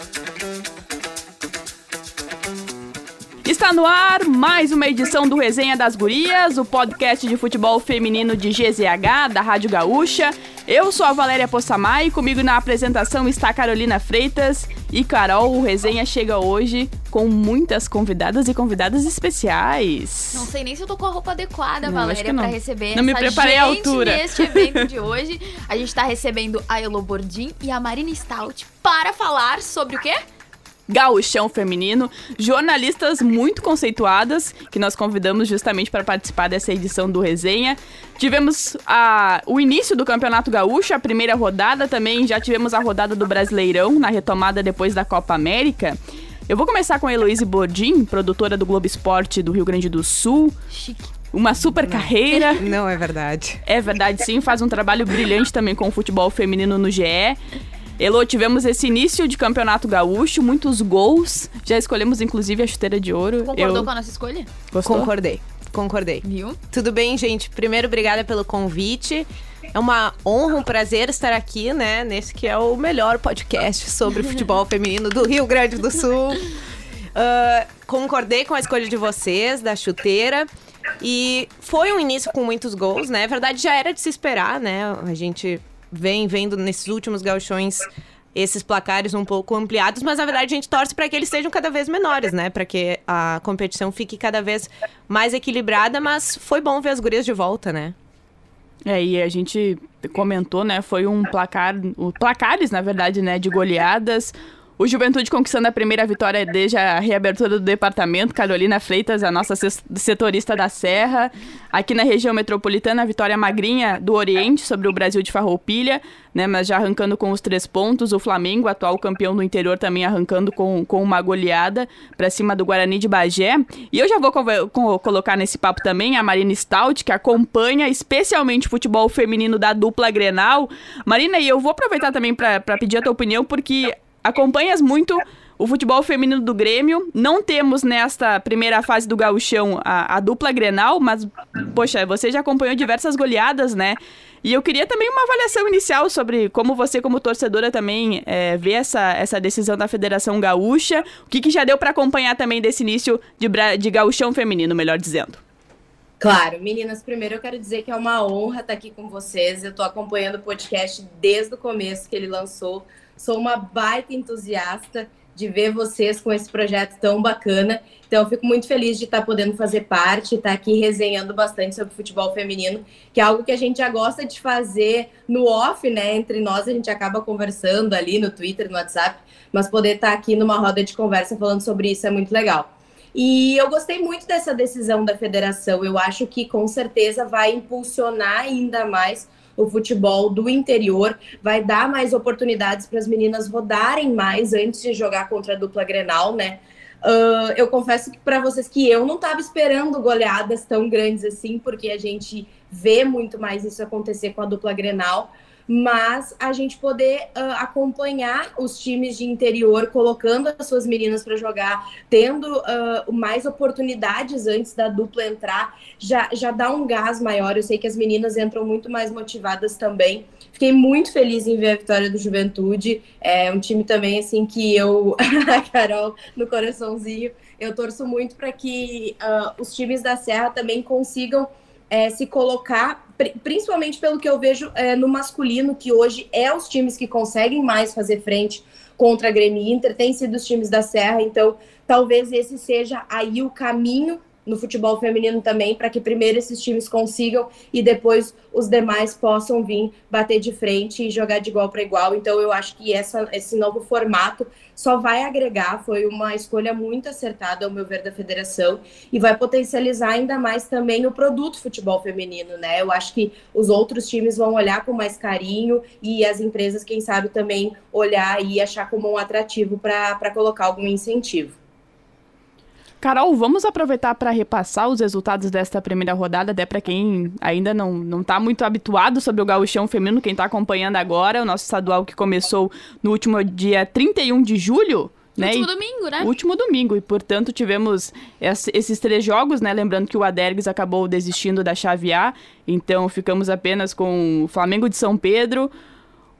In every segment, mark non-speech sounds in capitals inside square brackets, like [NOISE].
Thank you. Está no ar mais uma edição do Resenha das Gurias, o podcast de futebol feminino de GZH, da Rádio Gaúcha. Eu sou a Valéria Possamay e comigo na apresentação está Carolina Freitas. E Carol, o Resenha chega hoje com muitas convidadas e convidadas especiais. Não sei nem se eu tô com a roupa adequada, não, Valéria, para receber não me preparei à altura. neste evento de hoje. A gente tá recebendo a Elo Bordim e a Marina Stout para falar sobre o quê? Gauchão Feminino, jornalistas muito conceituadas que nós convidamos justamente para participar dessa edição do Resenha. Tivemos a, o início do Campeonato Gaúcho, a primeira rodada também, já tivemos a rodada do Brasileirão na retomada depois da Copa América. Eu vou começar com a Heloíse Bordim, produtora do Globo Esporte do Rio Grande do Sul. Chique. Uma super não. carreira. Não é verdade. É verdade, sim. Faz um trabalho brilhante também com o futebol feminino no GE. Elô, tivemos esse início de campeonato gaúcho, muitos gols. Já escolhemos, inclusive, a chuteira de ouro. Concordou Eu... com a nossa escolha? Gostou? Concordei. Concordei. Viu? Tudo bem, gente? Primeiro, obrigada pelo convite. É uma honra, um prazer estar aqui, né? Nesse que é o melhor podcast sobre futebol feminino do Rio Grande do Sul. Uh, concordei com a escolha de vocês, da chuteira. E foi um início com muitos gols, né? Na verdade, já era de se esperar, né? A gente vem vendo nesses últimos gauchões esses placares um pouco ampliados, mas na verdade a gente torce para que eles sejam cada vez menores, né? Para que a competição fique cada vez mais equilibrada, mas foi bom ver as gurias de volta, né? É, e a gente comentou, né? Foi um placar, placares, na verdade, né? De goleadas. O Juventude conquistando a primeira vitória desde a reabertura do departamento. Carolina Freitas, a nossa setorista da Serra. Aqui na região metropolitana, a vitória magrinha do Oriente sobre o Brasil de Farroupilha, né? Mas já arrancando com os três pontos. O Flamengo, atual campeão do interior, também arrancando com, com uma goleada para cima do Guarani de Bagé. E eu já vou colocar nesse papo também a Marina Stout, que acompanha especialmente o futebol feminino da dupla Grenal. Marina, e eu vou aproveitar também para pedir a tua opinião, porque acompanhas muito o futebol feminino do Grêmio. Não temos nesta primeira fase do gauchão a, a, dupla Grenal, mas, poxa, você já acompanhou diversas goleadas, né? E eu queria também uma avaliação inicial sobre como você, como torcedora, também é, vê essa, essa decisão da Federação Gaúcha. O que, que já deu para acompanhar também desse início de, de gauchão feminino, melhor dizendo? Claro, meninas, primeiro eu quero dizer que é uma honra estar aqui com vocês. Eu estou acompanhando o podcast desde o começo que ele lançou. Sou uma baita entusiasta de ver vocês com esse projeto tão bacana. Então, fico muito feliz de estar podendo fazer parte, estar aqui resenhando bastante sobre futebol feminino, que é algo que a gente já gosta de fazer no off, né? Entre nós, a gente acaba conversando ali no Twitter, no WhatsApp, mas poder estar aqui numa roda de conversa falando sobre isso é muito legal. E eu gostei muito dessa decisão da federação. Eu acho que com certeza vai impulsionar ainda mais o futebol do interior, vai dar mais oportunidades para as meninas rodarem mais antes de jogar contra a dupla Grenal, né? Uh, eu confesso para vocês que eu não estava esperando goleadas tão grandes assim, porque a gente vê muito mais isso acontecer com a dupla Grenal mas a gente poder uh, acompanhar os times de interior, colocando as suas meninas para jogar, tendo uh, mais oportunidades antes da dupla entrar, já, já dá um gás maior. Eu sei que as meninas entram muito mais motivadas também. Fiquei muito feliz em ver a vitória do Juventude. É um time também assim que eu, [LAUGHS] a Carol, no coraçãozinho, eu torço muito para que uh, os times da Serra também consigam é, se colocar, principalmente pelo que eu vejo é, no masculino, que hoje é os times que conseguem mais fazer frente contra a Grêmio Inter, tem sido os times da Serra, então talvez esse seja aí o caminho no futebol feminino também, para que primeiro esses times consigam e depois os demais possam vir bater de frente e jogar de igual para igual. Então eu acho que essa, esse novo formato só vai agregar, foi uma escolha muito acertada, ao meu ver, da federação, e vai potencializar ainda mais também o produto futebol feminino, né? Eu acho que os outros times vão olhar com mais carinho e as empresas, quem sabe, também olhar e achar como um atrativo para colocar algum incentivo. Carol, vamos aproveitar para repassar os resultados desta primeira rodada, até para quem ainda não não está muito habituado sobre o gauchão feminino, quem está acompanhando agora, o nosso estadual que começou no último dia 31 de julho. Né? Último domingo, né? Último domingo, e portanto tivemos esses três jogos, né? Lembrando que o Adergues acabou desistindo da chave A, então ficamos apenas com o Flamengo de São Pedro,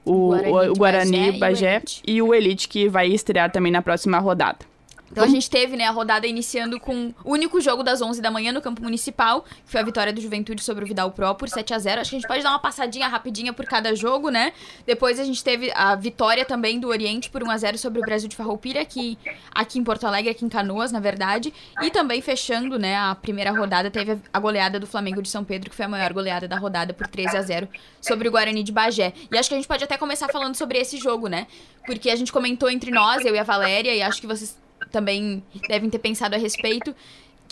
o, Guarani o, o Guarani Bagé e o Bagé e o Elite, que vai estrear também na próxima rodada. Então a gente teve, né, a rodada iniciando com o único jogo das 11 da manhã no campo municipal, que foi a vitória do Juventude sobre o Vidal Pro por 7 a 0 Acho que a gente pode dar uma passadinha rapidinha por cada jogo, né? Depois a gente teve a vitória também do Oriente por 1 a 0 sobre o Brasil de Farroupilha, aqui, aqui em Porto Alegre, aqui em Canoas, na verdade. E também fechando, né, a primeira rodada, teve a goleada do Flamengo de São Pedro, que foi a maior goleada da rodada por 13 a 0 sobre o Guarani de Bagé. E acho que a gente pode até começar falando sobre esse jogo, né? Porque a gente comentou entre nós, eu e a Valéria, e acho que vocês também devem ter pensado a respeito,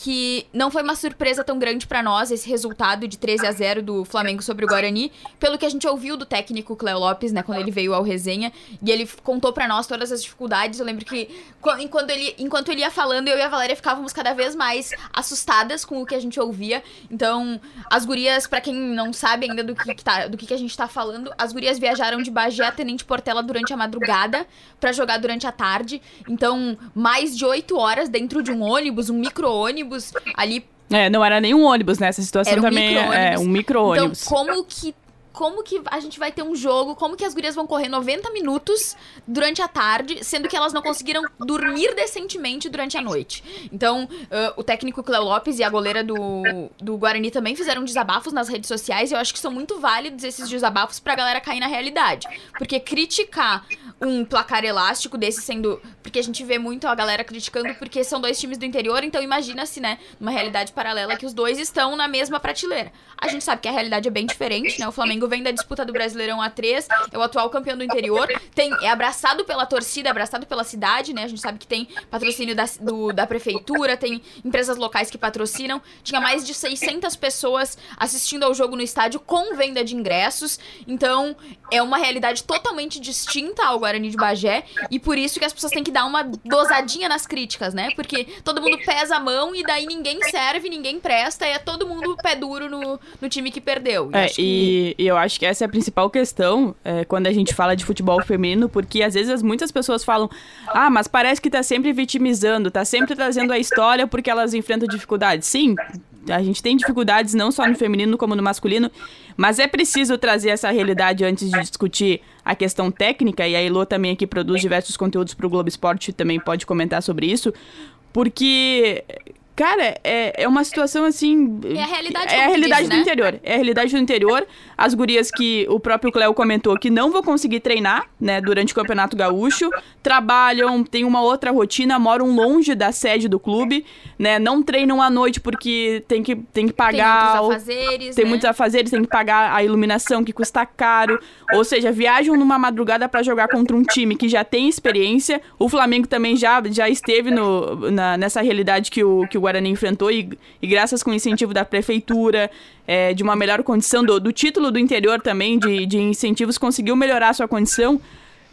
que não foi uma surpresa tão grande pra nós esse resultado de 13 a 0 do Flamengo sobre o Guarani, pelo que a gente ouviu do técnico Cléo Lopes, né, quando ele veio ao resenha, e ele contou pra nós todas as dificuldades. Eu lembro que qu- enquanto ele, enquanto ele ia falando, eu e a Valéria ficávamos cada vez mais assustadas com o que a gente ouvia. Então, as gurias, pra quem não sabe ainda do que, que tá, do que, que a gente tá falando, as gurias viajaram de Bagé a Tenente Portela durante a madrugada pra jogar durante a tarde. Então, mais de oito horas dentro de um ônibus, um micro-ônibus, ali É, não era nenhum ônibus nessa situação Era um também. É, micro-ônibus. um micro-ônibus. Então, como que como que a gente vai ter um jogo, como que as gurias vão correr 90 minutos durante a tarde, sendo que elas não conseguiram dormir decentemente durante a noite. Então, ãh, o técnico Cléo Lopes e a goleira do, do Guarani também fizeram desabafos nas redes sociais e eu acho que são muito válidos esses desabafos pra galera cair na realidade. Porque criticar um placar elástico desse sendo... Porque a gente vê muito a galera criticando porque são dois times do interior, então imagina-se, né, uma realidade paralela que os dois estão na mesma prateleira. A gente sabe que a realidade é bem diferente, né? O Flamengo vem da disputa do Brasileirão A3, é o atual campeão do interior, tem, é abraçado pela torcida, abraçado pela cidade, né? A gente sabe que tem patrocínio da, do- da prefeitura, tem empresas locais que patrocinam. Tinha mais de 600 pessoas assistindo ao jogo no estádio com venda de ingressos. Então, é uma realidade totalmente distinta ao Guarani de Bagé e por isso que as pessoas têm que dar uma dosadinha nas críticas, né? Porque todo mundo pesa a mão e daí ninguém serve, ninguém presta, e é todo mundo pé duro no, no time que perdeu. É, acho que- e, e eu acho que essa é a principal questão é, quando a gente fala de futebol feminino, porque às vezes muitas pessoas falam, ah, mas parece que tá sempre vitimizando, tá sempre trazendo a história porque elas enfrentam dificuldades. Sim, a gente tem dificuldades não só no feminino como no masculino, mas é preciso trazer essa realidade antes de discutir a questão técnica, e a Elo também aqui produz diversos conteúdos pro Globo Esporte, também pode comentar sobre isso, porque... Cara, é, é uma situação assim. É a realidade, É a realidade disse, do né? interior. É a realidade do interior. As gurias que o próprio Cléo comentou que não vão conseguir treinar, né, durante o Campeonato Gaúcho. Trabalham, tem uma outra rotina, moram longe da sede do clube, né? Não treinam à noite porque tem que, tem que tem pagar. muitos o- afazeres, tem né? muitos afazeres, tem que pagar a iluminação que custa caro. Ou seja, viajam numa madrugada pra jogar contra um time que já tem experiência. O Flamengo também já, já esteve no, na- nessa realidade que o, que o Guarani enfrentou e, e graças com o incentivo da prefeitura, é, de uma melhor condição do, do título do interior também, de, de incentivos, conseguiu melhorar a sua condição.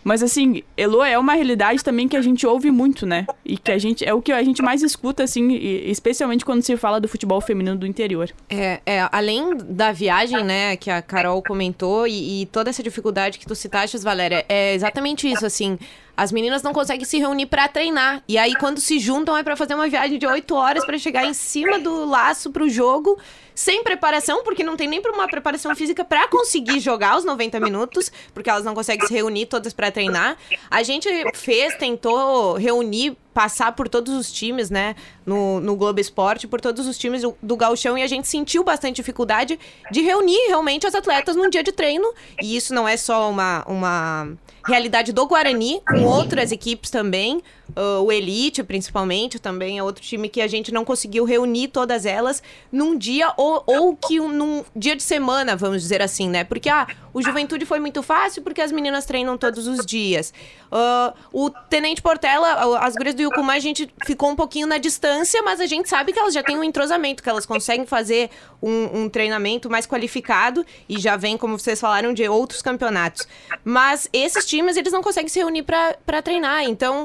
Mas assim, Elo é uma realidade também que a gente ouve muito, né? E que a gente é o que a gente mais escuta, assim, especialmente quando se fala do futebol feminino do interior. É, é, além da viagem, né, que a Carol comentou, e, e toda essa dificuldade que tu citaste, Valéria, é exatamente isso, assim. As meninas não conseguem se reunir pra treinar. E aí, quando se juntam, é pra fazer uma viagem de oito horas pra chegar em cima do laço pro jogo, sem preparação, porque não tem nem uma preparação física pra conseguir jogar os 90 minutos, porque elas não conseguem se reunir todas pra treinar. A gente fez, tentou reunir passar por todos os times, né, no, no Globo Esporte, por todos os times do, do Gauchão, e a gente sentiu bastante dificuldade de reunir realmente as atletas num dia de treino. E isso não é só uma, uma realidade do Guarani, com outras equipes também. Ah, o Elite, principalmente, também é outro time que a gente não conseguiu reunir todas elas num dia, ou, ou que um- num dia de semana, vamos dizer assim, né? Porque, ah, o Juventude foi muito fácil porque as meninas treinam todos os dias. Ah, o Tenente Portela, as gurias do Yucumã, a gente ficou um pouquinho na distância, mas a gente sabe que elas já têm um entrosamento, que elas conseguem fazer um, um treinamento mais qualificado e já vem, como vocês falaram, de outros campeonatos. Mas esses times, eles não conseguem se reunir pra treinar, então...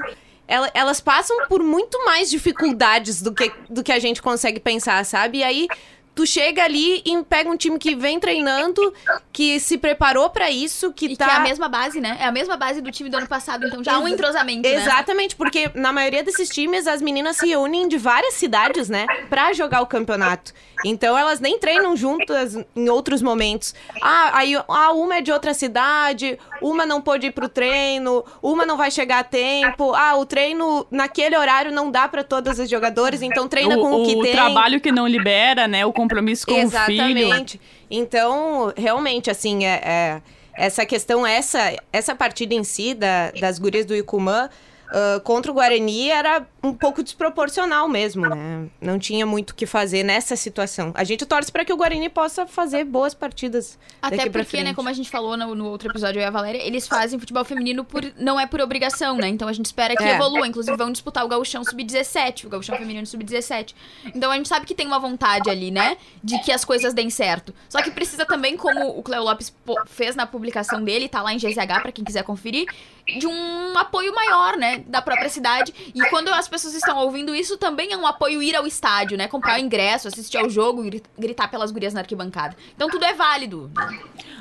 ela- Elas passam por muito mais dificuldades do que, do que a gente consegue pensar, sabe? E aí, tu chega ali e pega um time que vem treinando, que se preparou para isso, que e tá. Que é a mesma base, né? É a mesma base do time do ano passado, então já um entrosamento. Né? Exatamente, porque na maioria desses times as meninas se reúnem de várias cidades, né? Pra jogar o campeonato. Então elas nem treinam juntas em outros momentos. Ah, aí ah, uma é de outra cidade, uma não pôde ir pro treino, uma não vai chegar a tempo. Ah, o treino naquele horário não dá para todas as jogadoras, então treina o, com o, o que o tem. O trabalho que não libera, né? O compromisso com Exatamente. o filho. Exatamente. Então, realmente, assim, é, é, essa questão, essa, essa partida em si da, das gurias do Icumã uh, contra o Guarani era um pouco desproporcional mesmo, né? Não tinha muito o que fazer nessa situação. A gente torce para que o Guarani possa fazer boas partidas. Até porque, né, como a gente falou no, no, outro episódio, eu e a Valéria, eles fazem futebol feminino por não é por obrigação, né? Então a gente espera que É. evolua. Inclusive vão disputar o Gauchão Sub-17, o Gauchão Feminino Sub-17. Então a gente sabe que tem uma vontade ali, né? De que as coisas deem certo. Só que precisa também, como o Cleo Lopes fez na publicação dele, tá lá em GZH pra quem quiser conferir, de um apoio maior, né? Da própria cidade. E quando as pessoas estão ouvindo isso, também é um apoio ir ao estádio, né? Comprar o ingresso, assistir ao jogo, gri- gritar pelas gurias na arquibancada. Então tudo é válido.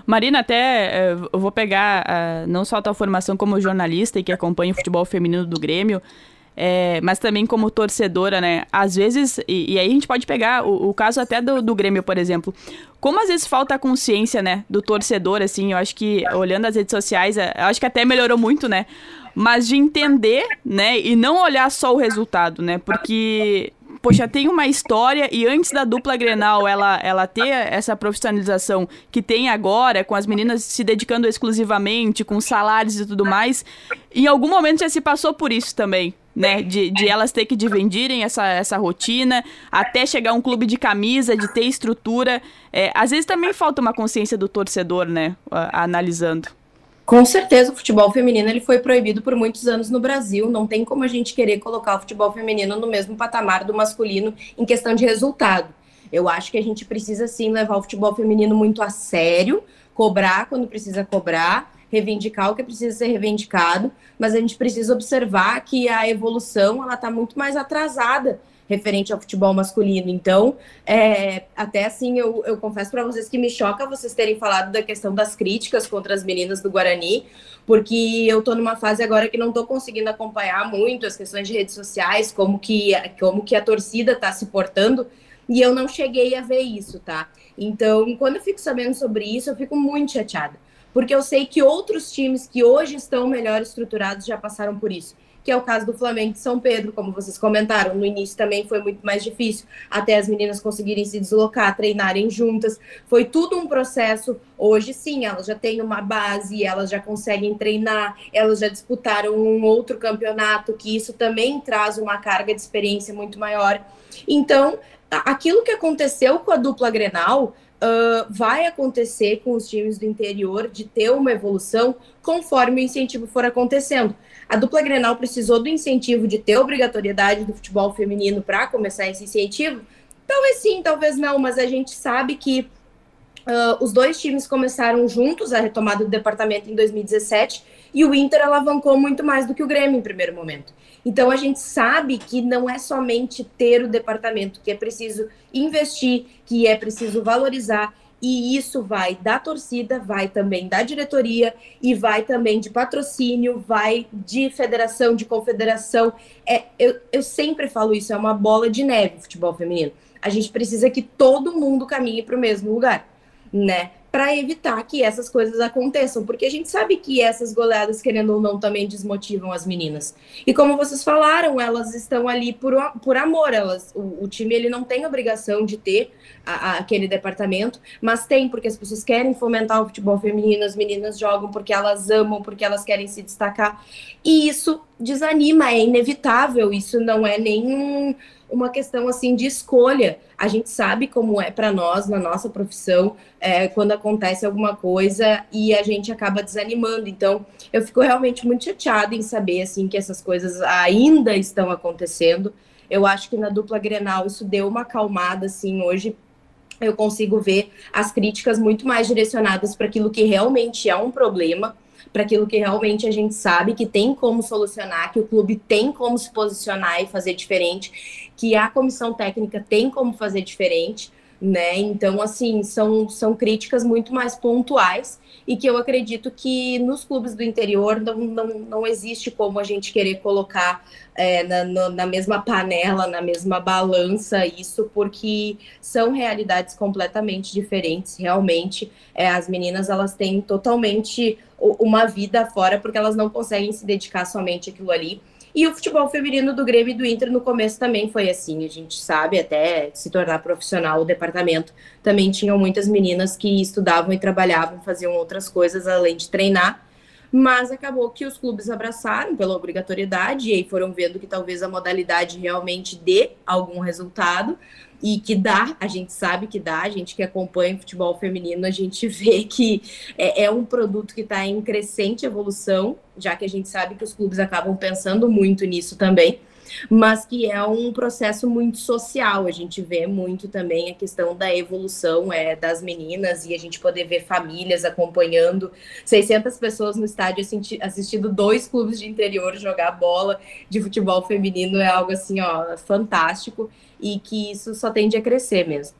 Marina, até eh, eu vou pegar ah, não só a tua formação como jornalista e que acompanha o futebol feminino do Grêmio, eh, mas também como torcedora, né? Às vezes, e, e aí a gente pode pegar o, o caso até do, do Grêmio, por exemplo. Como às vezes falta a consciência, né, do torcedor, assim, eu acho que olhando as redes sociais, eh, eu acho que até melhorou muito, né? Mas de entender, né, e não olhar só o resultado, né? Porque poxa, tem uma história e antes da dupla Grenal ela, ela ter essa profissionalização que tem agora, com as meninas se dedicando exclusivamente, com salários e tudo mais, em algum momento já se passou por isso também. Né, de, de elas ter que dividirem essa, essa rotina, até chegar um clube de camisa, de ter estrutura. É, às vezes também falta uma consciência do torcedor, né? analisando. Com certeza, o futebol feminino ele foi proibido por muitos anos no Brasil. Não tem como a gente querer colocar o futebol feminino no mesmo patamar do masculino em questão de resultado. Eu acho que a gente precisa sim levar o futebol feminino muito a sério, cobrar quando precisa cobrar, reivindicar o que precisa ser reivindicado, mas a gente precisa observar que a evolução ela está muito mais atrasada referente ao futebol masculino. Então, é, até assim, eu, eu confesso para vocês que me choca vocês terem falado da questão das críticas contra as meninas do Guarani, porque eu tô numa fase agora que não tô conseguindo acompanhar muito as questões de redes sociais, como que, como que a torcida tá se portando, e eu não cheguei a ver isso, tá? Então, quando eu fico sabendo sobre isso, eu fico muito chateada, porque eu sei que outros times que hoje estão melhor estruturados já passaram por isso que é o caso do Flamengo de São Pedro, como vocês comentaram. No início também foi muito mais difícil, até as meninas conseguirem se deslocar, treinarem juntas. Foi tudo um processo. Hoje sim, elas já têm uma base, elas já conseguem treinar, elas já disputaram um outro campeonato, que isso também traz uma carga de experiência muito maior. Então, aquilo que aconteceu com a dupla Grenal. Uh, vai acontecer com os times do interior de ter uma evolução conforme o incentivo for acontecendo. A dupla Grenal precisou do incentivo de ter obrigatoriedade do futebol feminino para começar esse incentivo? Talvez sim, talvez não, mas a gente sabe que uh, os dois times começaram juntos a retomada do departamento em 2017 e o Inter alavancou muito mais do que o Grêmio em primeiro momento. Então a gente sabe que não é somente ter o departamento, que é preciso investir, que é preciso valorizar, e isso vai da torcida, vai também da diretoria e vai também de patrocínio, vai de federação, de confederação. É, eu, eu sempre falo isso, é uma bola de neve futebol feminino. A gente precisa que todo mundo caminhe para o mesmo lugar, né? Para evitar que essas coisas aconteçam, porque a gente sabe que essas goleadas, querendo ou não, também desmotivam as meninas. E como vocês falaram, elas estão ali por, por amor. Elas, o, o time ele não tem obrigação de ter a, a, aquele departamento, mas tem porque as pessoas querem fomentar o futebol feminino, as meninas jogam porque elas amam, porque elas querem se destacar. E isso desanima, é inevitável. Isso não é nenhum uma questão assim de escolha. A gente sabe como é para nós na nossa profissão é, quando acontece alguma coisa e a gente acaba desanimando. Então, eu fico realmente muito chateada em saber assim que essas coisas ainda estão acontecendo. Eu acho que na dupla Grenal isso deu uma acalmada assim hoje. Eu consigo ver as críticas muito mais direcionadas para aquilo que realmente é um problema para aquilo que realmente a gente sabe que tem como solucionar, que o clube tem como se posicionar e fazer diferente, que a comissão técnica tem como fazer diferente, né? Então, assim, são, são críticas muito mais pontuais e que eu acredito que nos clubes do interior não, não, não existe como a gente querer colocar é, na, no, na mesma panela, na mesma balança isso, porque são realidades completamente diferentes, realmente. É, as meninas, elas têm totalmente uma vida fora, porque elas não conseguem se dedicar somente àquilo ali. E o futebol feminino do Grêmio e do Inter no começo também foi assim, a gente sabe, até se tornar profissional, o departamento também tinham muitas meninas que estudavam e trabalhavam, faziam outras coisas além de treinar. Mas acabou que os clubes abraçaram pela obrigatoriedade e aí foram vendo que talvez a modalidade realmente dê algum resultado e que dá, a gente sabe que dá, a gente que acompanha o futebol feminino, a gente [LAUGHS] vê que é, é um produto que está em crescente evolução, já que a gente sabe que os clubes acabam pensando muito nisso também, mas que é um processo muito social. A gente vê muito também a questão da evolução é, das meninas e a gente poder ver famílias acompanhando 600 pessoas no estádio assistindo dois clubes de interior jogar bola de futebol feminino é algo assim, ó, fantástico e que isso só tende a crescer mesmo.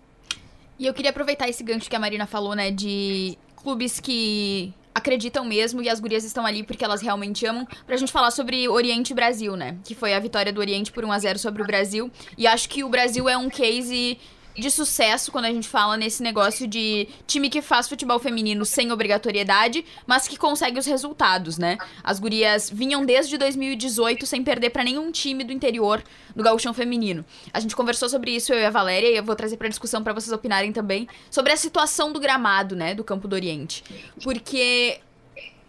E eu queria aproveitar esse gancho que a Marina falou, né, de clubes que acreditam mesmo e as gurias estão ali porque elas realmente amam. Pra gente falar sobre Oriente e Brasil, né? Que foi a vitória do Oriente por 1 a 0 sobre o Brasil. E acho que o Brasil é um case de sucesso quando a gente fala nesse negócio de time que faz futebol feminino sem obrigatoriedade, mas que consegue os resultados, né? As gurias vinham desde 2018 sem perder para nenhum time do interior do gauchão feminino. A gente conversou sobre isso eu e a Valéria e eu vou trazer para discussão para vocês opinarem também sobre a situação do gramado, né, do Campo do Oriente. Porque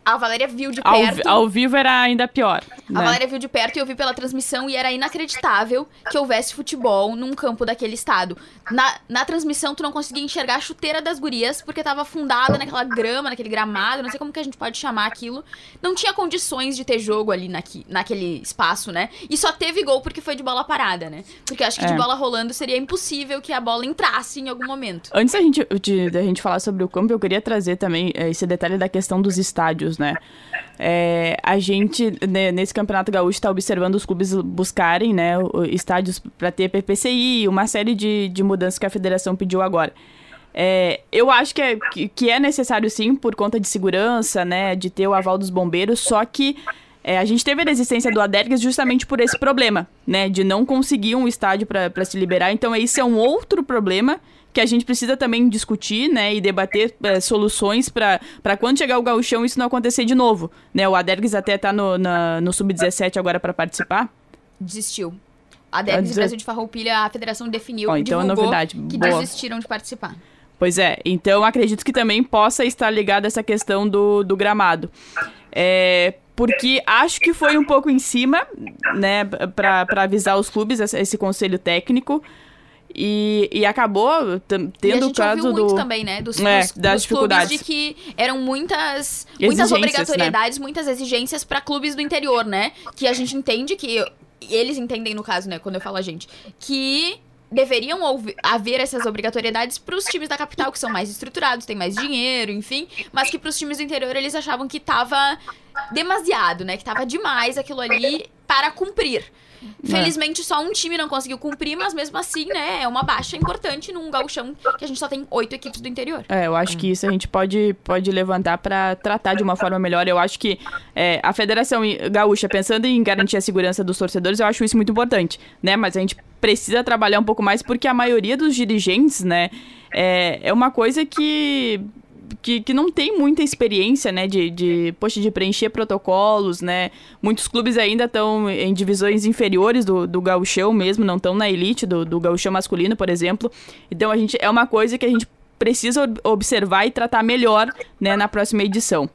a Valéria viu de perto. Ao, ao vivo era ainda pior. Né? A Valéria viu de perto e eu vi pela transmissão e era inacreditável que houvesse futebol num campo daquele estado. Na, na transmissão, tu não conseguia enxergar a chuteira das gurias porque tava afundada naquela grama, naquele gramado, não sei como que a gente pode chamar aquilo. Não tinha condições de ter jogo ali naqui, naquele espaço, né? E só teve gol porque foi de bola parada, né? Porque acho que é. de bola rolando seria impossível que a bola entrasse em algum momento. Antes da gente, de, da gente falar sobre o campo, eu queria trazer também eh, esse detalhe da questão dos estádios né? É, a gente, né, nesse Campeonato Gaúcho, está observando os clubes buscarem né, estádios para ter PPCI, uma série de, de mudanças que a federação pediu agora. É, eu acho que é, que é necessário sim, por conta de segurança, né, de ter o aval dos bombeiros, só que é, a gente teve a resistência do Adergues justamente por esse problema, né, de não conseguir um estádio para se liberar. Então, esse é um outro problema que a gente precisa também discutir, né, e debater é, soluções para quando chegar o gauchão isso não acontecer de novo, né? O Adergues até tá no, na, no sub-17 agora para participar. Desistiu. A Adergues Brasil de Farroupilha, a federação definiu, oh, então é novidade. que Boa. desistiram de participar. Pois é, então acredito que também possa estar ligada essa questão do, do gramado. É, porque acho que foi um pouco em cima, né, para avisar os clubes, esse conselho técnico. E, e acabou tendo o caso ouviu do. muito também, né? Dos, é, dos, das dos dificuldades. de que eram muitas, muitas obrigatoriedades, né? muitas exigências para clubes do interior, né? Que a gente entende que. Eles entendem, no caso, né? Quando eu falo a gente. Que deveriam haver essas obrigatoriedades para os times da capital, que são mais estruturados, têm mais dinheiro, enfim, mas que para os times do interior eles achavam que estava demasiado, né? Que estava demais aquilo ali para cumprir. Felizmente, só um time não conseguiu cumprir, mas mesmo assim, né, é uma baixa importante num gauchão que a gente só tem oito equipes do interior. É, eu acho que isso a gente pode, pode levantar para tratar de uma forma melhor. Eu acho que é, a Federação Gaúcha, pensando em garantir a segurança dos torcedores, eu acho isso muito importante, né? Mas a gente precisa trabalhar um pouco mais porque a maioria dos dirigentes, né, é, é uma coisa que que, que não tem muita experiência, né, de, de, poxa, de preencher protocolos, né? Muitos clubes ainda estão em divisões inferiores do, do gauchão mesmo, não estão na elite do, do gauchão masculino, por exemplo. Então, a gente, é uma coisa que a gente precisa observar e tratar melhor, né, na próxima edição.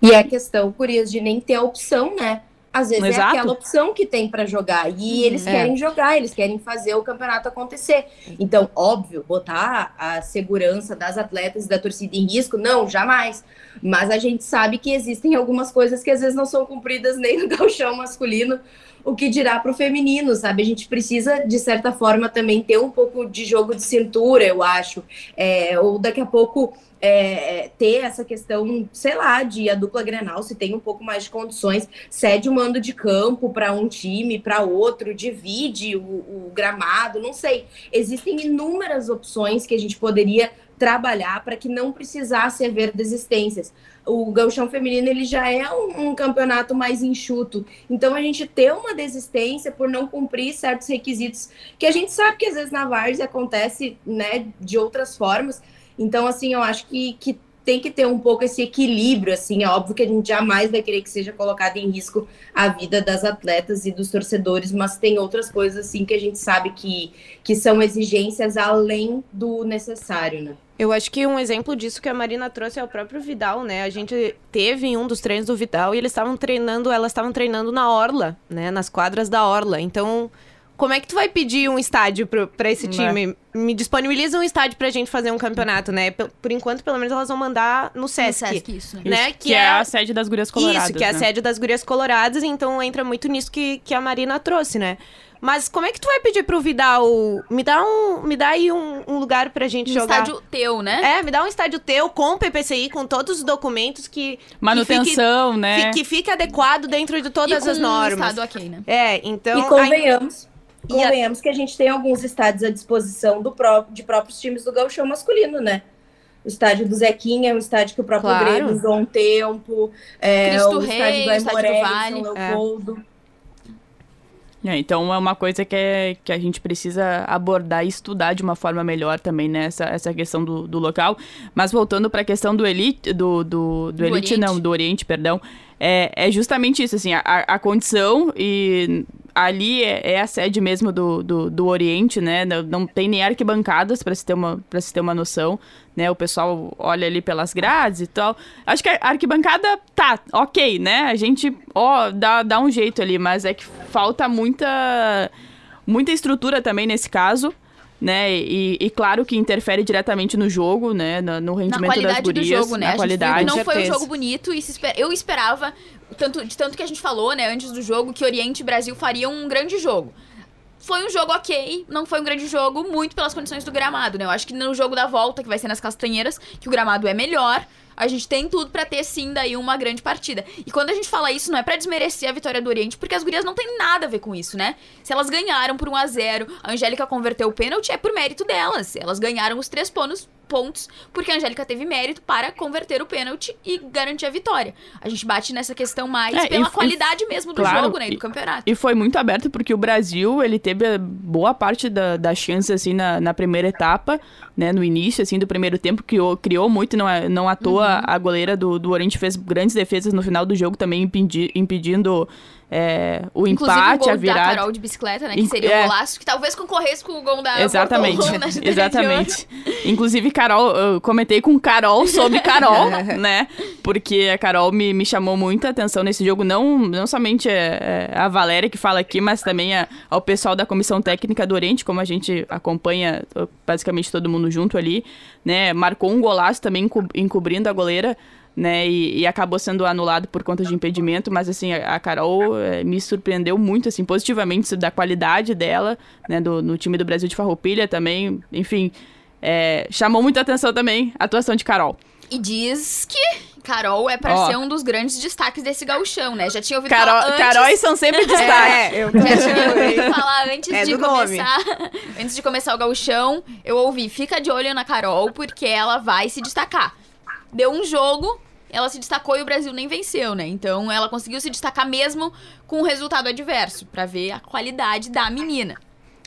E a questão, Curias, de nem ter a opção, né? Às vezes Exato. é aquela opção que tem para jogar. E uhum. eles é. querem jogar, eles querem fazer o campeonato acontecer. Então, óbvio, botar a segurança das atletas e da torcida em risco, não, jamais. Mas a gente sabe que existem algumas coisas que às vezes não são cumpridas nem no [LAUGHS] galchão masculino, o que dirá para o feminino, sabe? A gente precisa, de certa forma, também ter um pouco de jogo de cintura, eu acho. É, ou daqui a pouco é, ter essa questão, sei lá, de a dupla Grenal, se tem um pouco mais de condições, cede o mando de campo para um time, para outro, divide o, o, gramado, não sei. Existem inúmeras opções que a gente poderia trabalhar para que não precisasse haver desistências. O gauchão feminino ele já é um, um, campeonato mais enxuto, então a gente ter uma desistência por não cumprir certos requisitos que a gente sabe que às vezes na várzea acontece, né, de outras formas. Então assim, eu acho que, que tem que ter um pouco esse equilíbrio, assim, é óbvio que a gente jamais vai querer que seja colocado em risco a vida das atletas e dos torcedores, mas tem outras coisas, assim, que a gente sabe que, que são exigências além do necessário, né? Eu acho que um exemplo disso que a Marina trouxe é o próprio Vidal, né? A gente teve em um dos treinos do Vidal e eles estavam treinando, elas estavam treinando na Orla, né? Nas quadras da Orla. Então, como é que tu vai pedir um estádio para esse né. time? Me disponibiliza um estádio pra gente fazer um campeonato, né? Por enquanto, pelo menos, elas vão mandar no Sesc. No Sesc isso. Né? Que, que é, é, a sede das Gurias Coloradas. Isso, que é a né? sede das Gurias Coloradas. Então, entra muito nisso que, que a Marina trouxe, né? Mas como é que tu vai pedir pro Vidal? Me dá um. Me dá aí um, um lugar pra gente um jogar. estádio teu, né? É, me dá um estádio teu com PPCI, com todos os documentos que. Manutenção, que fique, né? Que fique adequado dentro de todas e as normas. Um estado ok, né? É, então. E convenhamos. Aí... Convenhamos que a gente tem alguns estádios à disposição do pró de próprios times do gauchão masculino, né? O estádio do Zequinha é um estádio que o próprio claro. Grêmio usou um tempo. É, Cristo o Rei, estádio do Aimoré, Vale. São Leopoldo. É. É, então é uma coisa que, é, que a gente precisa abordar e estudar de uma forma melhor também, né? Essa, essa questão do, do local. Mas voltando para a questão do elite, do, do, do, do elite, Oriente. não, do Oriente, perdão. É, é justamente isso, assim, a, a condição e ali é, é, a sede mesmo do, do, do Oriente, né? Não, não, tem nem arquibancadas, para se, ter uma, se ter uma noção, né? O pessoal olha ali pelas grades e tal. Acho que a arquibancada tá, ok, né? A gente, ó, dá, dá um jeito ali, mas é que falta muita, muita estrutura também nesse caso né? E, e, claro que interfere diretamente no jogo, né? No, no rendimento das gurias. Do jogo, né? Na qualidade, não foi um jogo bonito e esper... eu esperava, tanto, de tanto que a gente falou, né, antes do jogo, que Oriente e Brasil fariam um grande jogo. Foi um jogo ok, não foi um grande jogo, muito pelas condições do gramado, né? Eu acho que no jogo da volta, que vai ser nas Castanheiras, que o gramado é melhor, a gente tem tudo para ter sim daí uma grande partida. E quando a gente fala isso, não é para desmerecer a vitória do Oriente, porque as gurias não tem nada a ver com isso, né? Se elas ganharam por 1 a 0, a Angélica converteu o pênalti, é por mérito delas. Elas ganharam os três pontos pontos, porque a Angélica teve mérito para converter o pênalti e garantir a vitória. A gente bate nessa questão mais é, pela e, qualidade e, mesmo do claro, jogo, né, e do campeonato. E foi muito aberto porque o Brasil, ele teve boa parte da, da chance, assim, na, na primeira etapa, né, no início, assim, do primeiro tempo, que criou muito, não, é, não à toa uhum. a goleira do, do Oriente fez grandes defesas no final do jogo também, impedi, impedindo é, o Inclusive, empate, o gol a virada. da Carol de bicicleta, né? Que seria é. um golaço que talvez concorresse com o gol da Exatamente. [LAUGHS] Exatamente. Inclusive, Carol, eu comentei com Carol sobre Carol, [LAUGHS] né? Porque a Carol me, me chamou muita atenção nesse jogo. Não, não somente é, é a Valéria que fala aqui, mas também a, ao pessoal da comissão técnica do Oriente, como a gente acompanha basicamente todo mundo junto ali, né? Marcou um golaço também encobrindo a goleira né? E, e, acabou sendo anulado por conta de impedimento, mas assim, a, a Carol é, me surpreendeu muito, assim, positivamente da qualidade dela, né? Do, no time do Brasil de Farroupilha também, enfim, é, chamou muita atenção também a atuação de Carol. E diz que Carol é pra ser um dos grandes destaques desse gauchão, né? Já tinha ouvido Carol, falar antes... Caróis são sempre [LAUGHS] destaques. É, eu Já tinha ouvido falar antes é de começar... [LAUGHS] antes de começar o gauchão, eu ouvi, fica de olho na Carol, porque ela vai se destacar. Deu um jogo, ela se destacou e o Brasil nem venceu, né? Então ela conseguiu se destacar mesmo com o resultado adverso, para ver a qualidade da menina.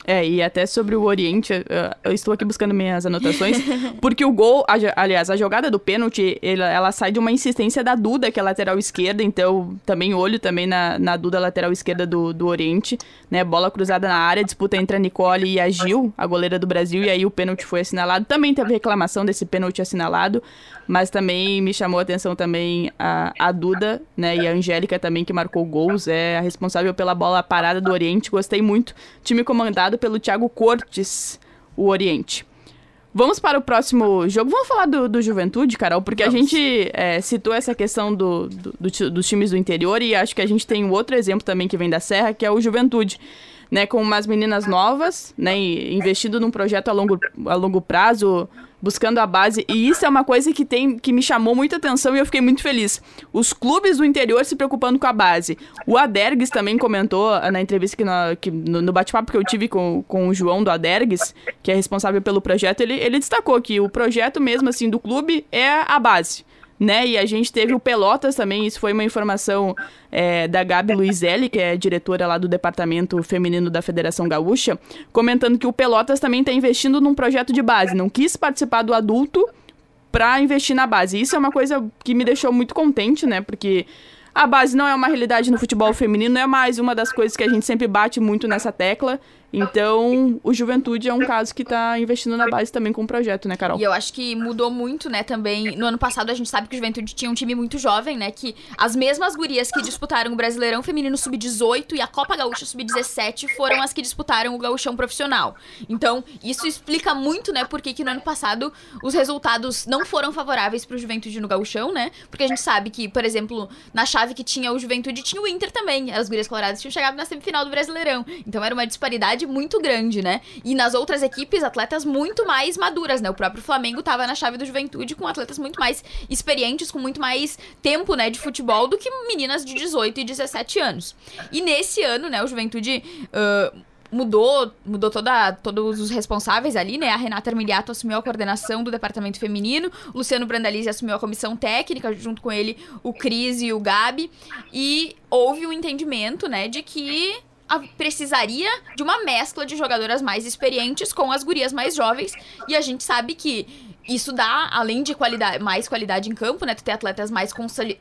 É, e até sobre o Oriente, eu estou aqui buscando minhas anotações, [LAUGHS] porque o gol, a, aliás, a jogada do pênalti, ela, ela, sai de uma insistência da Duda, que é lateral esquerda, então também olho também na, na Duda, lateral esquerda do, do Oriente, né, bola cruzada na área, disputa entre a Nicole e a Gil, a goleira do Brasil, e aí o pênalti foi assinalado, também teve reclamação desse pênalti assinalado, mas também me chamou a atenção também a, a Duda, né, e a Angélica também, que marcou gols, é a responsável pela bola parada do Oriente, gostei muito, time comandado pelo Thiago Cortes, o Oriente. Vamos para o próximo jogo. Vamos falar do, do Juventude, Carol, porque Vamos. a gente é, citou essa questão do, do, do, dos times do interior e acho que a gente tem um outro exemplo também que vem da Serra, que é o Juventude. Né, com umas meninas novas, né, investindo num projeto a longo, a longo prazo, buscando a base. E isso é uma coisa que, tem, que me chamou muita atenção e eu fiquei muito feliz. Os clubes do interior se preocupando com a base. O Adergues também comentou na entrevista que, no, que no, no bate-papo que eu tive com, com o João do Adergues, que é responsável pelo projeto, ele, ele destacou que o projeto mesmo assim do clube é a base né? E a gente teve o Pelotas também, isso foi uma informação é, da Gabi Luizelli, que é diretora lá do Departamento Feminino da Federação Gaúcha, comentando que o Pelotas também está investindo num projeto de base, não quis participar do adulto para investir na base. Isso é uma coisa que me deixou muito contente, né? Porque a base não é uma realidade no futebol feminino, é mais uma das coisas que a gente sempre bate muito nessa tecla. Então, o Juventude é um caso que está investindo na base também com o projeto, né, Carol? E eu acho que mudou muito, né, também. No ano passado a gente sabe que o Juventude tinha um time muito jovem, né, que as mesmas gurias que disputaram o Brasileirão Feminino Sub-18 e a Copa Gaúcha Sub-17 foram as que disputaram o Gauchão Profissional. Então, isso explica muito, né, por que no ano passado os resultados não foram favoráveis para o Juventude no Gauchão, né? Porque a gente sabe que, por exemplo, na chave que tinha o Juventude, tinha o Inter também. As gurias coloradas tinham chegado na semifinal do Brasileirão. Então, era uma disparidade muito grande, né? E nas outras equipes, atletas muito mais maduras, né? O próprio Flamengo tava na chave do Juventude com atletas muito mais experientes, com muito mais tempo, né, de futebol do que meninas de 18 e 17 anos. E nesse ano, né, o Juventude. Uh, mudou, mudou toda, todos os responsáveis ali, né? A Renata Armiliato assumiu a coordenação do departamento feminino, Luciano Brandalize assumiu a comissão técnica, junto com ele o Cris e o Gabi, e houve o um entendimento, né, de que precisaria de uma mescla de jogadoras mais experientes com as gurias mais jovens. E a gente sabe que isso dá, além de qualidade, mais qualidade em campo, né? Tu ter atletas mais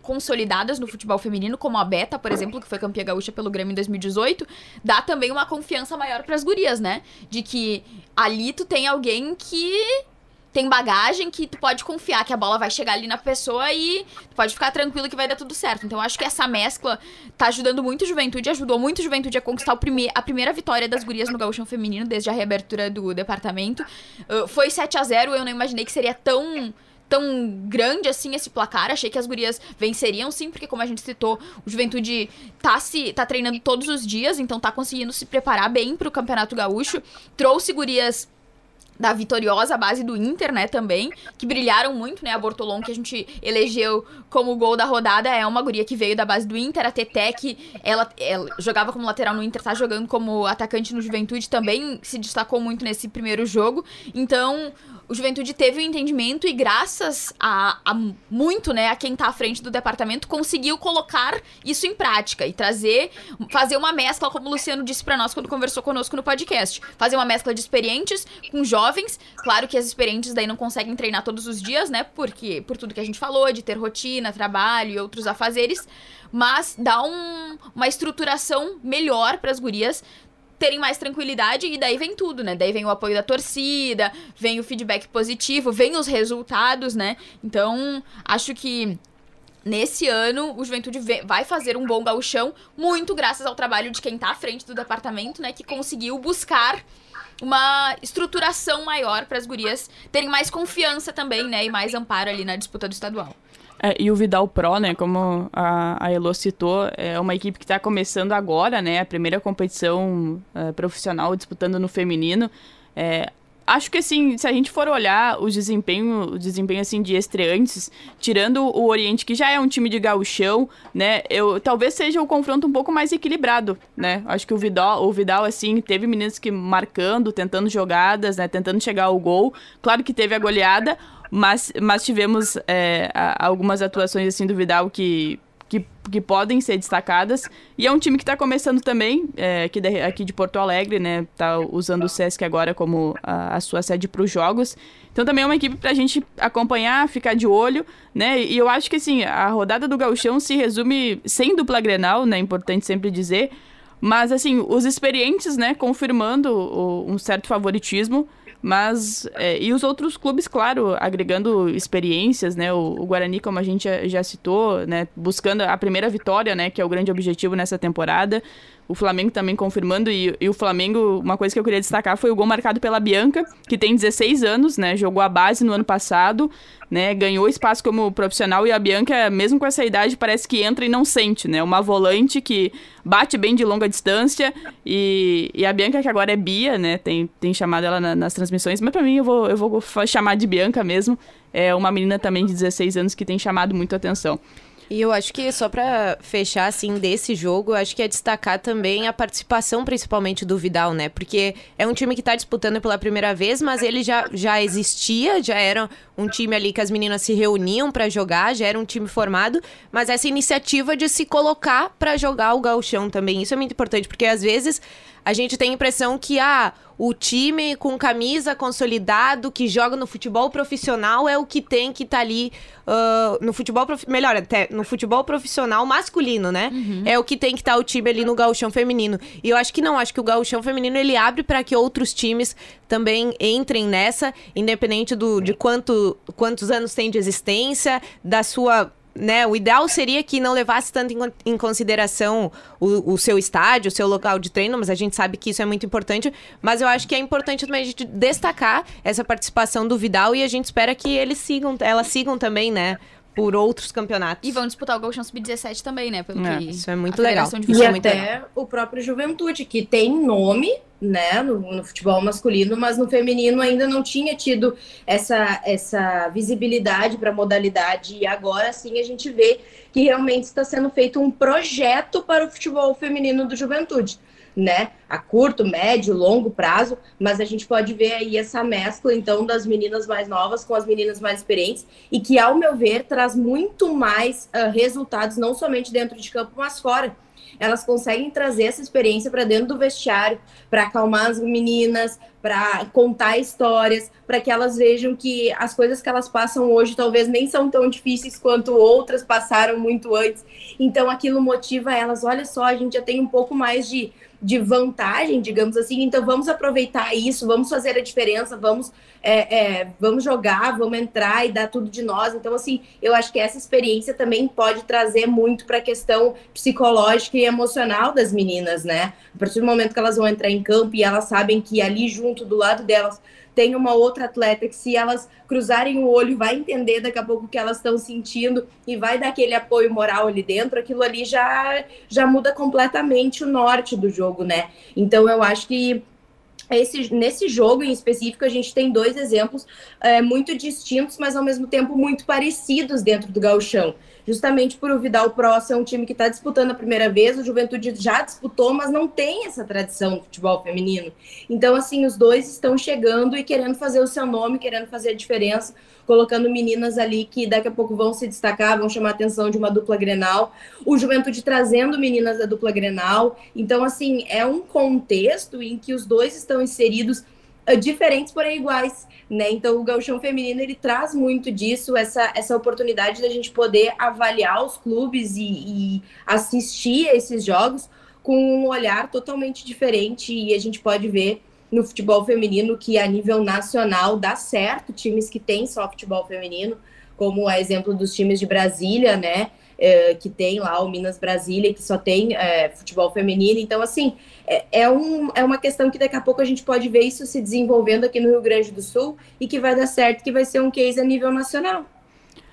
consolidadas no futebol feminino, como a Beta, por exemplo, que foi campeã gaúcha pelo Grêmio em 2018, dá também uma confiança maior para as gurias, né? De que ali tu tem alguém que tem bagagem que tu pode confiar que a bola vai chegar ali na pessoa e tu pode ficar tranquilo que vai dar tudo certo. Então acho que essa mescla tá ajudando muito a juventude, ajudou muito a juventude a conquistar prime a primeira vitória das gurias no gauchão feminino desde a reabertura do departamento. Uh, foi 7 a 0 eu não imaginei que seria tão tão grande assim esse placar. Achei que as gurias venceriam sim, porque como a gente citou, o Juventude tá se tá treinando todos os dias, então tá conseguindo se preparar bem pro Campeonato Gaúcho. Trouxe gurias da vitoriosa base do Inter, né, também, que brilharam muito, né, a Bortolom, que a gente elegeu como gol da rodada, é uma guria que veio da base do Inter, a que ela, ela jogava como lateral no Inter, tá jogando como atacante no Juventude, também se destacou muito nesse primeiro jogo, então o Juventude teve o um entendimento e graças a, a, muito, né, a quem tá à frente do departamento, conseguiu colocar isso em prática e trazer, fazer uma mescla, como o Luciano disse para nós quando conversou conosco no podcast, fazer uma mescla de experientes com jovens, claro que as experientes daí não conseguem treinar todos os dias, né, porque por tudo que a gente falou, de ter rotina, trabalho e outros afazeres, mas dá um, uma estruturação melhor para as gurias terem mais tranquilidade e daí vem tudo, né? Daí vem o apoio da torcida, vem o feedback positivo, vem os resultados, né? Então, acho que Nesse ano, o Juventude vai fazer um bom gauchão, muito graças ao trabalho de quem está à frente do departamento, né? Que conseguiu buscar uma estruturação maior para as gurias terem mais confiança também, né? E mais amparo ali na disputa do estadual. É, e o Vidal Pro, né, como a, a Elo citou, é uma equipe que está começando agora, né, a primeira competição uh, profissional disputando no feminino. É, acho que assim, se a gente for olhar o desempenho, o desempenho assim de estreantes, tirando o Oriente que já é um time de gauchão, né, eu talvez seja o confronto um pouco mais equilibrado, né? Acho que o Vidal, o Vidal assim, teve meninos que marcando, tentando jogadas, né, tentando chegar ao gol. Claro que teve a goleada, mas, mas tivemos é, algumas atuações assim do Vidal que, que, que podem ser destacadas. E é um time que está começando também, é, aqui, de, aqui de Porto Alegre, né? Tá usando o Sesc agora como a, a sua sede para os jogos. Então também é uma equipe para a gente acompanhar, ficar de olho, né? E eu acho que assim, a rodada do Gauchão se resume sem dupla Grenal, né? Importante sempre dizer. Mas assim, os experientes, né, confirmando o, um certo favoritismo. Mas, é, e os outros clubes, claro, agregando experiências, né? O, o Guarani, como a gente já, já, citou, né? Buscando a primeira vitória, né? Que é o grande objetivo nessa temporada. O Flamengo também confirmando, e, e, o Flamengo, uma coisa que eu queria destacar foi o gol marcado pela Bianca, que tem 16 anos, né? Jogou a base no ano passado, né? Ganhou espaço como profissional e a Bianca, mesmo com essa idade, parece que entra e não sente, né? Uma volante que bate bem de longa distância e, e a Bianca, que agora é Bia, né? Tem, tem chamado ela na, nas transmissões, mas para mim eu vou, eu vou chamar de Bianca mesmo. É uma menina também de 16 anos que tem chamado muito atenção. E eu acho que só para fechar assim desse jogo, eu acho que é destacar também a participação principalmente do Vidal, né? Porque é um time que tá disputando pela primeira vez, mas ele já, já existia, já era um time ali que as meninas se reuniam para jogar, já era um time formado, mas essa iniciativa de se colocar para jogar o gauchão também, isso é muito importante, porque às vezes a gente tem a impressão que ah, o time com camisa consolidado que joga no futebol profissional é o que tem que estar tá ali uh, no futebol melhor até no futebol profissional masculino, né? Uhum. É o que tem que estar tá o time ali no gauchão feminino. E eu acho que não, acho que o gauchão feminino ele abre para que outros times também entrem nessa, independente do de quanto quantos anos tem de existência, da sua né, o ideal seria que não levasse tanto em, consideração o, o, seu estádio, o seu local de treino, mas a gente sabe que isso é muito importante. Mas eu acho que é importante também a gente destacar essa participação do Vidal e a gente espera que eles sigam, elas sigam também, né? Por outros campeonatos. E vão disputar o Gauchão Sub-17 também, né? Pelo é, que isso é muito legal. E até legal. o próprio Juventude, que tem nome, né, no, no, futebol masculino, mas no feminino ainda não tinha tido essa, essa visibilidade para a modalidade. E agora sim a gente vê que realmente está sendo feito um projeto para o futebol feminino do Juventude né, a curto, médio, longo prazo, mas a gente pode ver aí essa mescla, então, das meninas mais novas com as meninas mais experientes, e que, ao meu ver, traz muito mais uh, resultados, não somente dentro de campo, mas fora. Elas conseguem trazer essa experiência para dentro do vestiário, para acalmar as meninas, para contar histórias, para que elas vejam que as coisas que elas passam hoje talvez nem são tão difíceis quanto outras passaram muito antes. Então aquilo motiva elas, olha só, a gente já tem um pouco mais de de vantagem, digamos assim. Então vamos aproveitar isso, vamos fazer a diferença, vamos é, é, vamos jogar, vamos entrar e dar tudo de nós. Então assim, eu acho que essa experiência também pode trazer muito para a questão psicológica e emocional das meninas, né? A partir do momento que elas vão entrar em campo e elas sabem que ali junto do lado delas tem uma outra atleta que, se elas cruzarem o olho, vai entender daqui a pouco o que elas estão sentindo e vai dar aquele apoio moral ali dentro, aquilo ali já, já muda completamente o norte do jogo, né? Então eu acho que esse, nesse jogo em específico, a gente tem dois exemplos é, muito distintos, mas ao mesmo tempo muito parecidos dentro do gauchão justamente por o Vidal Pro ser um time que está disputando a primeira vez, o Juventude já disputou, mas não tem essa tradição do futebol feminino. Então, assim, os dois estão chegando e querendo fazer o seu nome, querendo fazer a diferença, colocando meninas ali que daqui a pouco vão se destacar, vão chamar a atenção de uma dupla Grenal, o Juventude trazendo meninas da dupla Grenal. Então, assim, é um contexto em que os dois estão inseridos diferentes, porém iguais né? Então o gauchão feminino ele traz muito disso, essa, essa oportunidade da gente poder avaliar os clubes e, e assistir a esses jogos com um olhar totalmente diferente e a gente pode ver no futebol feminino que a nível nacional dá certo times que têm só futebol feminino, como a exemplo dos times de Brasília, né? É, que tem lá o Minas Brasília, que só tem é, futebol feminino. Então, assim, é, é, um, é uma questão que daqui a pouco a gente pode ver isso se desenvolvendo aqui no Rio Grande do Sul e que vai dar certo, que vai ser um case a nível nacional.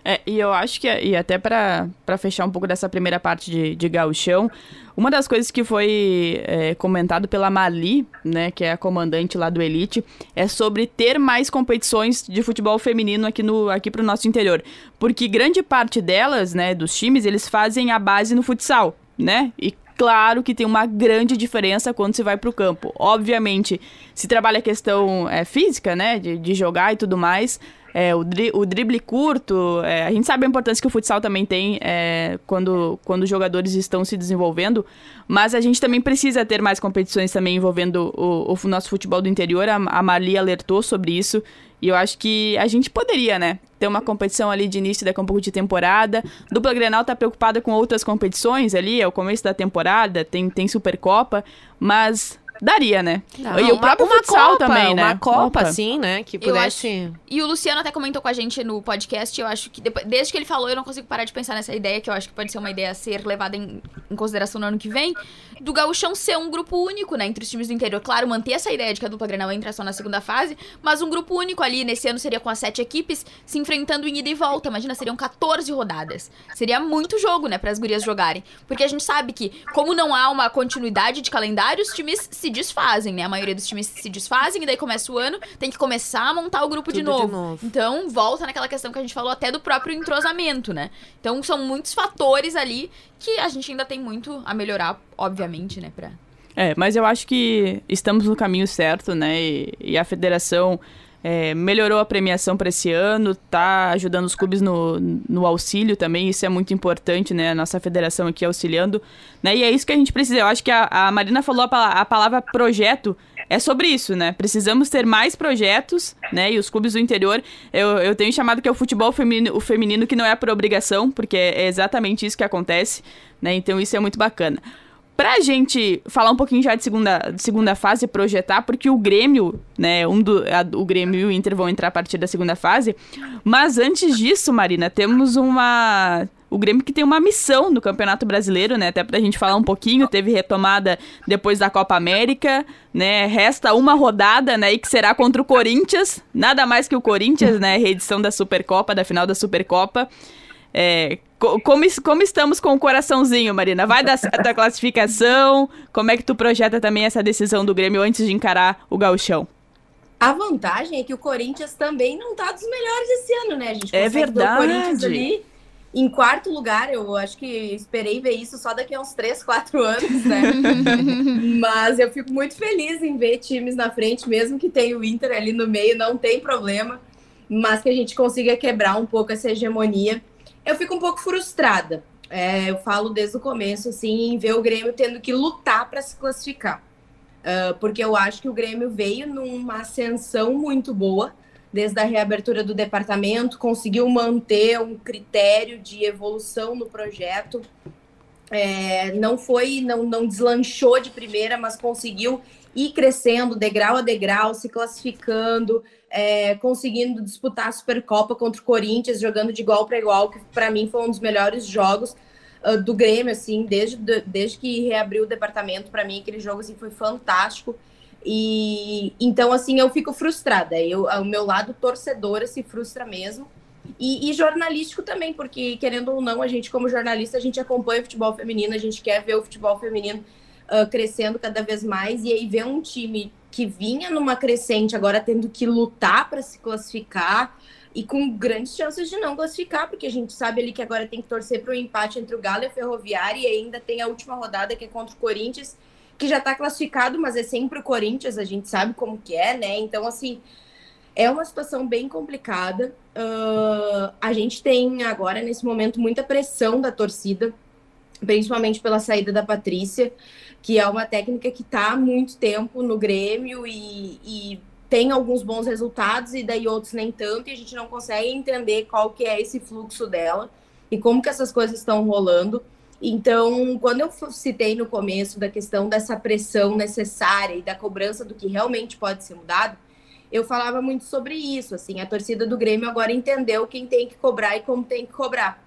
É, e eu acho que, e até para fechar um pouco dessa primeira parte de, de gauchão, uma das coisas que foi é, comentado pela Mali, né, que é a comandante lá do Elite, é sobre ter mais competições de futebol feminino aqui, no, aqui pro nosso interior. Porque grande parte delas, né, dos times, eles fazem a base no futsal, né? E claro que tem uma grande diferença quando se vai para o campo. Obviamente, se trabalha a questão é, física, né, de, de jogar e tudo mais, é, o, dri o drible curto. É, a gente sabe a importância que o futsal também tem é, quando, quando os jogadores estão se desenvolvendo, mas a gente também precisa ter mais competições também envolvendo o, o nosso futebol do interior. A, a Marli alertou sobre isso. E eu acho que a gente poderia, né? Ter uma competição ali de início daqui a um pouco de temporada. Dupla Grenal tá preocupada com outras competições ali, é o começo da temporada, tem, tem Supercopa, mas daria, né? Não, e o próprio uma futsal Copa, também, né? Uma Copa, assim, né? Que Eu pudesse... E o Luciano até comentou com a gente no podcast, eu acho que depois- desde que ele falou, eu não consigo parar de pensar nessa ideia, que eu acho que pode ser uma ideia a ser levada em, em consideração no ano que vem, do gauchão ser um grupo único, né, entre os times do interior. Claro, manter essa ideia de que a dupla Grenal entra só na segunda fase, mas um grupo único ali, nesse ano seria com as sete equipes, se enfrentando em ida e volta. Imagina, seriam 14 rodadas. Seria muito jogo, né, para as gurias jogarem. Porque a gente sabe que, como não há uma continuidade de calendário, os times se desfazem, né? A maioria dos times se desfazem e daí começa o ano, tem que começar a montar o grupo de Tudo de novo. novo. Então, volta naquela questão que a gente falou até do próprio entrosamento, né? Então, são muitos fatores ali que a gente ainda tem muito a melhorar, obviamente, né, pra... É, mas eu acho que estamos no caminho certo, né? E, e a federação é, melhorou a premiação para esse ano, tá ajudando os clubes no, no auxílio também, isso é muito importante, né? A nossa federação aqui auxiliando, né? E é isso que a gente precisa. Eu acho que a, a Marina falou a, a palavra projeto. É sobre isso, né? Precisamos ter mais projetos, né? E os clubes do interior, eu, eu tenho chamado que é o futebol feminino, o feminino que não é por obrigação, porque é exatamente isso que acontece, né? Então isso é muito bacana. Pra gente falar um pouquinho já de segunda, segunda fase, projetar, porque o Grêmio, né, um do, a- o Grêmio e o Inter vão entrar a partir da segunda fase. Mas antes disso, Marina, temos uma. O Grêmio que tem uma missão no Campeonato Brasileiro, né? Até pra gente falar um pouquinho, teve retomada depois da Copa América, né? Resta uma rodada, né? E que será contra o Corinthians. Nada mais que o Corinthians, né? Reedição da Supercopa, da final da Supercopa. É, co- como, como estamos com o coraçãozinho, Marina? Vai da, da classificação? Como é que tu projeta também essa decisão do Grêmio antes de encarar o gauchão? A vantagem é que o Corinthians também não tá dos melhores esse ano, né? A gente É consegue ver o Corinthians verdade. ali em quarto lugar. Eu acho que esperei ver isso só daqui a uns 3, 4 anos, né? [LAUGHS] Mas eu fico muito feliz em ver times na frente, mesmo que tenha o Inter ali no meio, não tem problema. Mas que a gente consiga quebrar um pouco essa hegemonia. Eu fico um pouco frustrada. É, eu falo desde o começo, assim, em ver o Grêmio tendo que lutar para se classificar. Ah, porque eu acho que o Grêmio veio numa ascensão muito boa, desde a reabertura do departamento, conseguiu manter um critério de evolução no projeto. É, não foi, não, não deslanchou de primeira, mas conseguiu ir crescendo degrau a degrau, se classificando, é, conseguindo disputar a Supercopa contra o Corinthians, jogando de igual para igual, que para mim foi um dos melhores jogos uh, do Grêmio, assim, desde, desde que reabriu o departamento, para mim aquele jogo assim, foi fantástico. E então, assim, eu fico frustrada. Eu, o meu lado torcedora se frustra mesmo. E, e jornalístico também, porque, querendo ou não, a gente, como jornalista, a gente acompanha o futebol feminino, a gente quer ver o futebol feminino uh, crescendo cada vez mais. E aí ver um time que vinha numa crescente, agora tendo que lutar para se classificar e com grandes chances de não classificar, porque a gente sabe ali que agora tem que torcer para o empate entre o Galo e a Ferroviária, e ainda tem a última rodada que é contra o Corinthians, que já está classificado, mas é sempre o Corinthians, a gente sabe como que é, né? Então, assim, é uma situação bem complicada. Uh, a gente tem agora, nesse momento, muita pressão da torcida, principalmente pela saída da Patrícia, que é uma técnica que está há muito tempo no Grêmio e, e, tem alguns bons resultados e daí outros nem tanto, e a gente não consegue entender qual que é esse fluxo dela e como que essas coisas estão rolando. Então, quando eu citei no começo da questão dessa pressão necessária e da cobrança do que realmente pode ser mudado, eu falava muito sobre isso, assim, a torcida do Grêmio agora entendeu quem tem que cobrar e como tem que cobrar.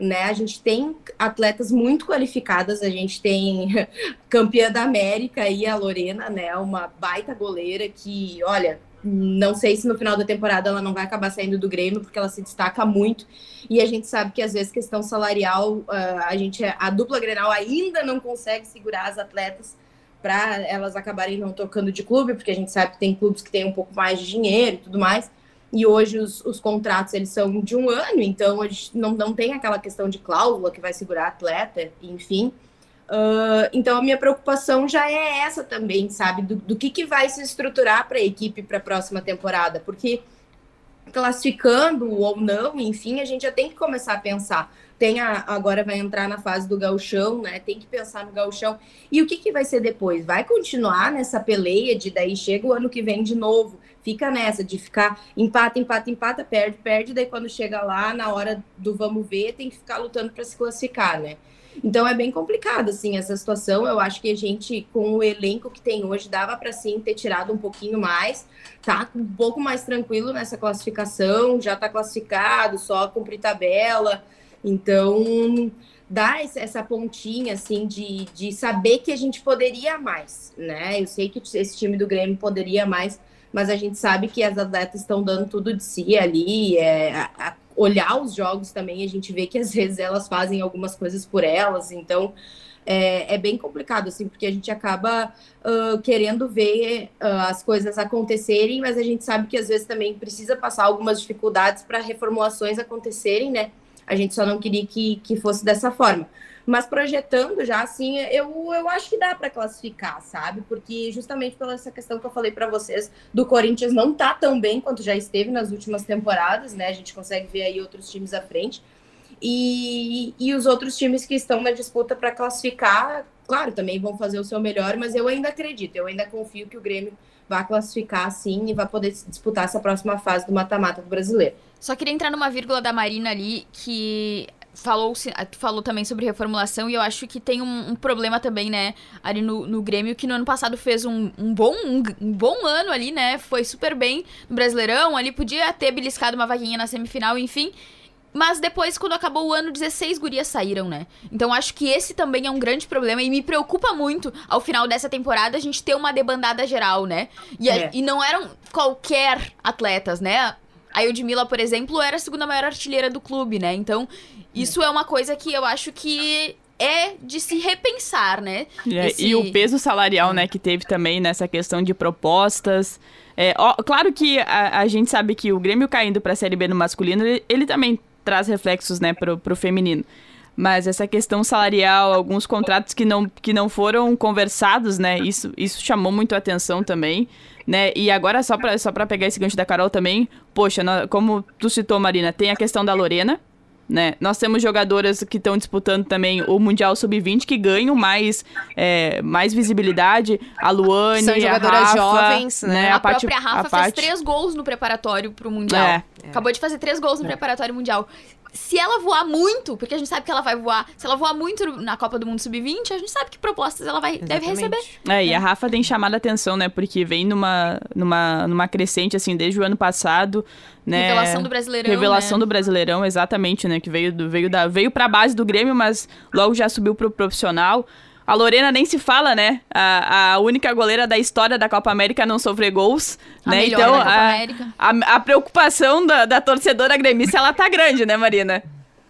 Né? A gente tem atletas muito qualificadas, a gente tem [LAUGHS] campeã da América aí, a Lorena, né? Uma baita goleira que, olha, não sei se no final da temporada ela não vai acabar saindo do Grêmio, porque ela se destaca muito. E a gente sabe que às vezes questão salarial, a gente a dupla Grenal ainda não consegue segurar as atletas para elas acabarem não tocando de clube, porque a gente sabe que tem clubes que têm um pouco mais de dinheiro e tudo mais. E hoje os, os contratos eles são de um ano, então a gente não, não tem aquela questão de cláusula que vai segurar atleta, enfim. Uh, então a minha preocupação já é essa também, sabe? Do, do que, que vai se estruturar para a equipe para a próxima temporada, porque classificando ou não, enfim, a gente já tem que começar a pensar. Tem a, agora vai entrar na fase do gauchão, né? Tem que pensar no gauchão. E o que, que vai ser depois? Vai continuar nessa peleia de daí chega o ano que vem de novo, fica nessa de ficar empata, empata, empata, perde, perde, daí quando chega lá, na hora do vamos ver, tem que ficar lutando para se classificar, né? Então é bem complicado, assim, essa situação. Eu acho que a gente, com o elenco que tem hoje, dava para sim ter tirado um pouquinho mais, tá um pouco mais tranquilo nessa classificação, já tá classificado, só cumprir tabela. Então, dá essa pontinha, assim, de, de saber que a gente poderia mais, né? Eu sei que esse time do Grêmio poderia mais, mas a gente sabe que as atletas estão dando tudo de si ali, é, a, a olhar os jogos também, a gente vê que às vezes elas fazem algumas coisas por elas, então é, é bem complicado, assim, porque a gente acaba uh, querendo ver uh, as coisas acontecerem, mas a gente sabe que às vezes também precisa passar algumas dificuldades para reformulações acontecerem, né? A gente só não queria que, que fosse dessa forma. Mas projetando já, assim, eu, eu acho que dá para classificar, sabe? Porque justamente pela essa questão que eu falei para vocês, do Corinthians não tá tão bem quanto já esteve nas últimas temporadas, né? A gente consegue ver aí outros times à frente. E, e os outros times que estão na disputa para classificar, claro, também vão fazer o seu melhor, mas eu ainda acredito, eu ainda confio que o Grêmio vai classificar sim e vai poder disputar essa próxima fase do mata-mata do brasileiro. Só queria entrar numa vírgula da Marina ali, que falou, falou também sobre reformulação e eu acho que tem um, um problema também, né, ali no, no, Grêmio, que no ano passado fez um, um bom, um, um, bom ano ali, né, foi super bem no Brasileirão, ali podia ter beliscado uma vaguinha na semifinal, enfim, mas depois, quando acabou o ano, 16 gurias saíram, né? Então acho que esse também é um grande problema e me preocupa muito ao final dessa temporada a gente ter uma debandada geral, né? E, é. e não eram qualquer atletas, né? A Eudmila, por exemplo, era a segunda maior artilheira do clube, né? Então, isso é uma coisa que eu acho que é de se repensar, né? É, Esse... E o peso salarial, né, que teve também nessa questão de propostas. É, ó, claro que a, a, gente sabe que o Grêmio caindo para a Série B no masculino, ele, ele, também traz reflexos, né, pro, pro feminino. Mas essa questão salarial, alguns contratos que não, que não foram conversados, né, isso, isso chamou muito a atenção também né? E agora, só pra, só pegar esse gancho da Carol também, poxa, como tu citou, Marina, tem a questão da Lorena, né? Nós temos jogadoras que estão disputando também o Mundial Sub-20 que ganham mais, é, mais visibilidade. A Luane, São jogadoras a Rafa, jovens, né? né? A, a própria Rafa a fez parte... três gols no preparatório pro Mundial. É. Acabou de fazer três gols no é. preparatório mundial se ela voar muito, porque a gente sabe que ela vai voar, se ela voar muito na Copa do Mundo Sub-20, a gente sabe que propostas ela vai, deve receber. É, e a Rafa tem chamado a atenção, né? Porque vem numa, numa, numa crescente, assim, desde o ano passado, né? Revelação do Brasileirão, Revelação né? do Brasileirão, exatamente, né? Que veio, do, veio, da, veio pra base do Grêmio, mas logo já subiu pro profissional. A Lorena nem se fala, né? A, a única goleira da história da Copa América a não sofrer gols, a né? Então, a, a, a, preocupação da, da torcedora gremista, ela tá grande, né, Marina?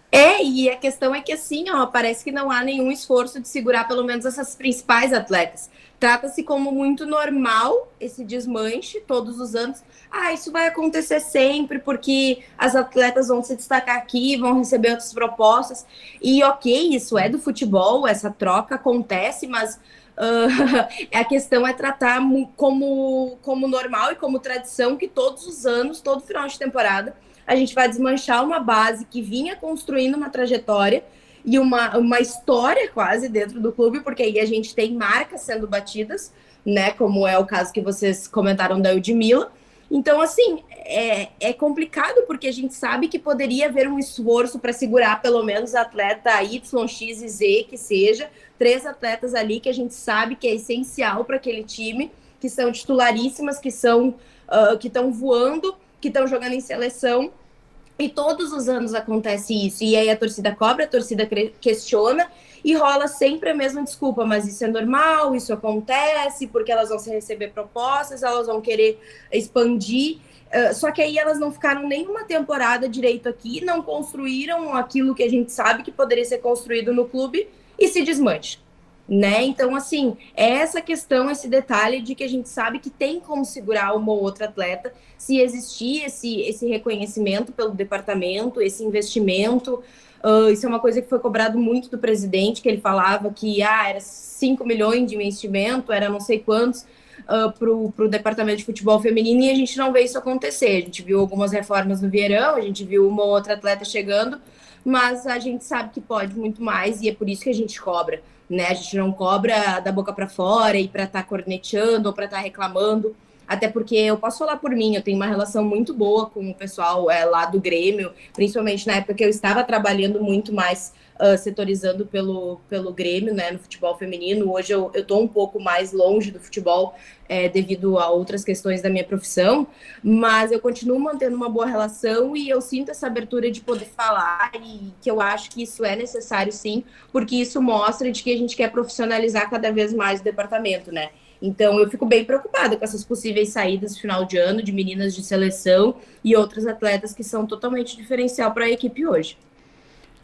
É, e a questão é que assim, ó, parece que não há nenhum esforço de segurar pelo menos essas principais atletas. Trata-se como muito normal esse desmanche todos os anos. Ah, isso vai acontecer sempre, porque as atletas vão se destacar aqui, vão receber outras propostas. E ok, isso é do futebol, essa troca acontece, mas uh, [LAUGHS] a questão é tratar como, como normal e como tradição que todos os anos, todo final de temporada, a gente vai desmanchar uma base que vinha construindo uma trajetória e uma, uma história quase dentro do clube, porque aí a gente tem marcas sendo batidas, né? Como é o caso que vocês comentaram da Eudmila. Então, assim, é, é complicado porque a gente sabe que poderia haver um esforço para segurar pelo menos atleta Y, X e Z, que seja, três atletas ali que a gente sabe que é essencial para aquele time, que são titularíssimas, que são uh, que estão voando, que estão jogando em seleção e todos os anos acontece isso. E aí a torcida cobra, a torcida questiona e rola sempre a mesma desculpa, mas isso é normal, isso acontece, porque elas vão receber propostas, elas vão querer expandir. Uh, só que aí elas não ficaram nenhuma temporada direito aqui, não construíram aquilo que a gente sabe que poderia ser construído no clube e se desmancha né? Então, assim, é essa questão, esse detalhe de que a gente sabe que tem como segurar uma ou outra atleta se existir esse, esse reconhecimento pelo departamento, esse investimento. Uh, isso é uma coisa que foi cobrado muito do presidente, que ele falava que ah, era 5 milhões de investimento, era não sei quantos uh, para o departamento de futebol feminino, e a gente não vê isso acontecer. A gente viu algumas reformas no verão, a gente viu uma ou outra atleta chegando, mas a gente sabe que pode muito mais, e é por isso que a gente cobra né? A gente não cobra da boca para fora e para estar tá corneteando ou para estar tá reclamando. até porque eu posso falar por mim, eu tenho uma relação muito boa com o pessoal é, lá do Grêmio, principalmente na época que eu estava trabalhando muito mais uh, setorizando pelo, pelo Grêmio, né, no futebol feminino. Hoje eu, eu um pouco mais longe do futebol é, devido a outras questões da minha profissão, mas eu continuo mantendo uma boa relação e eu sinto essa abertura de poder falar e que eu acho que isso é necessário sim, porque isso mostra de que a gente quer profissionalizar cada vez mais o departamento, né? Então eu fico bem preocupada com essas possíveis saídas final de ano de meninas de seleção e outros atletas que são totalmente diferencial para a equipe hoje.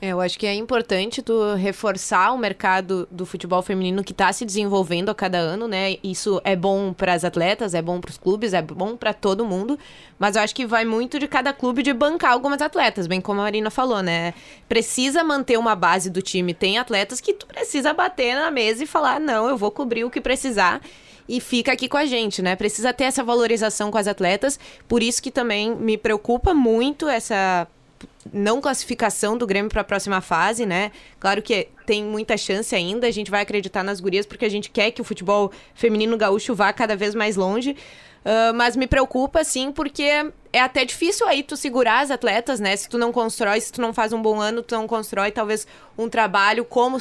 É, eu acho que é importante tu reforçar o mercado do futebol feminino que está se desenvolvendo a cada ano, né? Isso é bom para as atletas, é bom para os clubes, é bom para todo mundo, mas eu acho que vai muito de cada clube de bancar algumas atletas, bem como a Marina falou, né? Precisa manter uma base do time, tem atletas que tu precisa bater na mesa e falar: "Não, eu vou cobrir o que precisar" e fica aqui com a gente, né? Precisa ter essa valorização com as atletas, por isso que também me preocupa muito essa não classificação do Grêmio para a próxima fase, né? Claro que tem muita chance ainda, a gente vai acreditar nas gurias porque a gente quer que o futebol feminino gaúcho vá cada vez mais longe. Uh, mas me preocupa, sim, porque é até difícil aí tu segurar as atletas, né? Se tu não constrói, se tu não faz um bom ano, tu não constrói talvez um trabalho como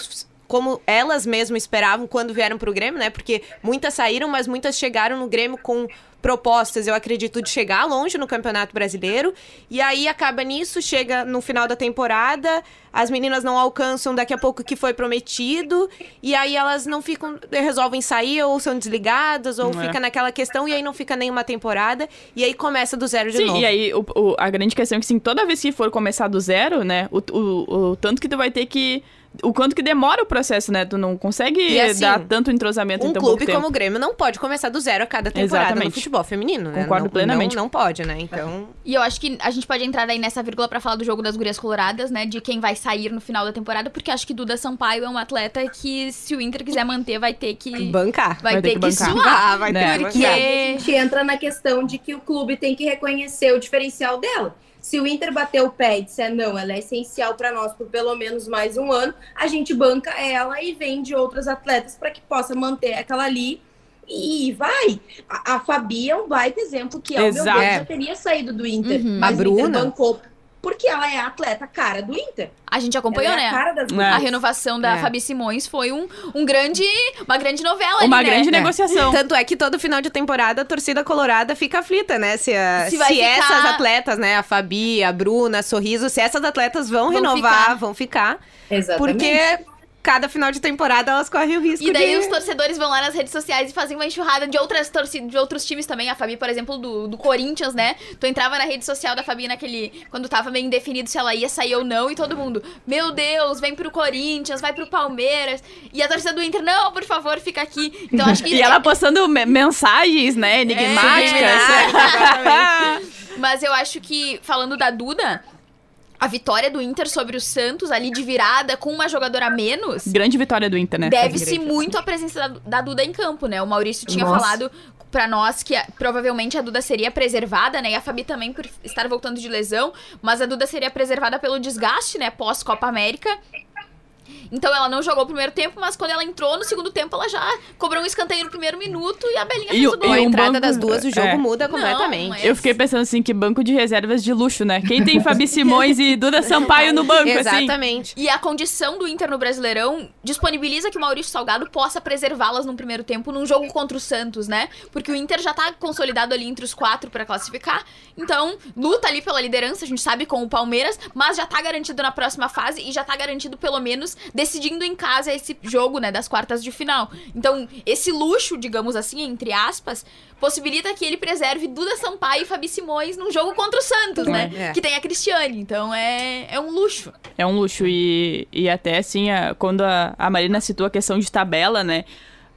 como elas mesmas esperavam quando vieram para o Grêmio, né? Porque muitas saíram, mas muitas chegaram no Grêmio com propostas, eu acredito, de chegar longe no Campeonato Brasileiro. E aí acaba nisso, chega no final da temporada, as meninas não alcançam daqui a pouco o que foi prometido, e aí elas não ficam, resolvem sair, ou são desligadas, ou é. fica naquela questão, e aí não fica nenhuma temporada, e aí começa do zero de Sim, novo. E aí o, o, a grande questão é que, sim, toda vez que for começar do zero, né, o, o, o tanto que tu vai ter que o quanto que demora o processo, né? Tu não consegue assim, dar tanto entrosamento um em tão clube como o Grêmio não pode começar do zero a cada temporada Exatamente. no futebol feminino, né? Concordo não, plenamente. Não, não pode, né? Então... E eu acho que a gente pode entrar aí nessa vírgula para falar do jogo das gurias coloradas, né? De quem vai sair no final da temporada, porque acho que Duda Sampaio é um atleta que, se o Inter quiser manter, vai ter que... Bancar. Vai, vai ter, ter, que, bancar. suar. Vai né? ter porque... Aí a gente entra na questão de que o clube tem que reconhecer o diferencial dela. Se o Inter bater o pé e disser não, ela é essencial para nós por pelo menos mais um ano, a gente banca ela e vende outros atletas para que possa manter aquela ali e vai. A, a Fabi é um baita exemplo que, ao Exato. meu ver, já teria saído do Inter. Uhum. Mas a Bruna. o Inter bancou porque ela é a atleta cara do Inter. A gente acompanhou, é né? A, cara das é. a renovação da é. Fabi Simões foi um, um grande, uma grande novela Uma ali, grande né? negociação. Tanto é que todo final de temporada a torcida colorada fica aflita, né? Se, a, se, se ficar... essas atletas, né? A Fabi, a Bruna, a Sorriso, se essas atletas vão, vão renovar, ficar. vão ficar. Exatamente. Porque cada final de temporada elas correm o risco E daí de... os torcedores vão lá nas redes sociais e fazem uma enxurrada de outras torcidas, de outros times também. A Fabi, por exemplo, do, do Corinthians, né? Tu entrava na rede social da Fabi naquele... Quando tava meio indefinido se ela ia sair ou não. E todo mundo, meu Deus, vem pro Corinthians, vai pro Palmeiras. E a torcida do Inter, não, por favor, fica aqui. Então acho que... [LAUGHS] e ela postando mensagens, né, enigmáticas. É, [LAUGHS] Mas eu acho que, falando da Duda a vitória do Inter sobre o Santos ali de virada com uma jogadora a menos. Grande vitória do Inter, né? Deve-se muito à presença da, da, Duda em campo, né? O Maurício tinha Nossa. falado para nós que a, provavelmente a Duda seria preservada, né? E a Fabi também por estar voltando de lesão, mas a Duda seria preservada pelo desgaste, né? Pós Copa América. Então ela não jogou o primeiro tempo, mas quando ela entrou no segundo tempo, ela já cobrou um escanteio no primeiro minuto e a Belinha e fez o, gol. a entrada banco... das duas, o jogo é. muda completamente. Não, Eu fiquei pensando assim, que banco de reservas de luxo, né? Quem tem [LAUGHS] Fabi Simões e Duda Sampaio no banco, assim? Exatamente. E a condição do Inter no Brasileirão disponibiliza que o Maurício Salgado possa preservá-las no primeiro tempo num jogo contra o Santos, né? Porque o Inter já tá consolidado ali entre os quatro para classificar. Então, luta ali pela liderança, a gente sabe, com o Palmeiras, mas já tá garantido na próxima fase e já tá garantido, pelo menos, decidindo em casa esse jogo, né, das quartas de final. Então, esse luxo, digamos assim, entre aspas, possibilita que ele preserve Duda Sampaio e Fabi Simões num jogo contra o Santos, né? É. Que tem a Cristiane. Então, é, é um luxo. É um luxo. E, e até, assim, a, quando a, a Marina citou a questão de tabela, né?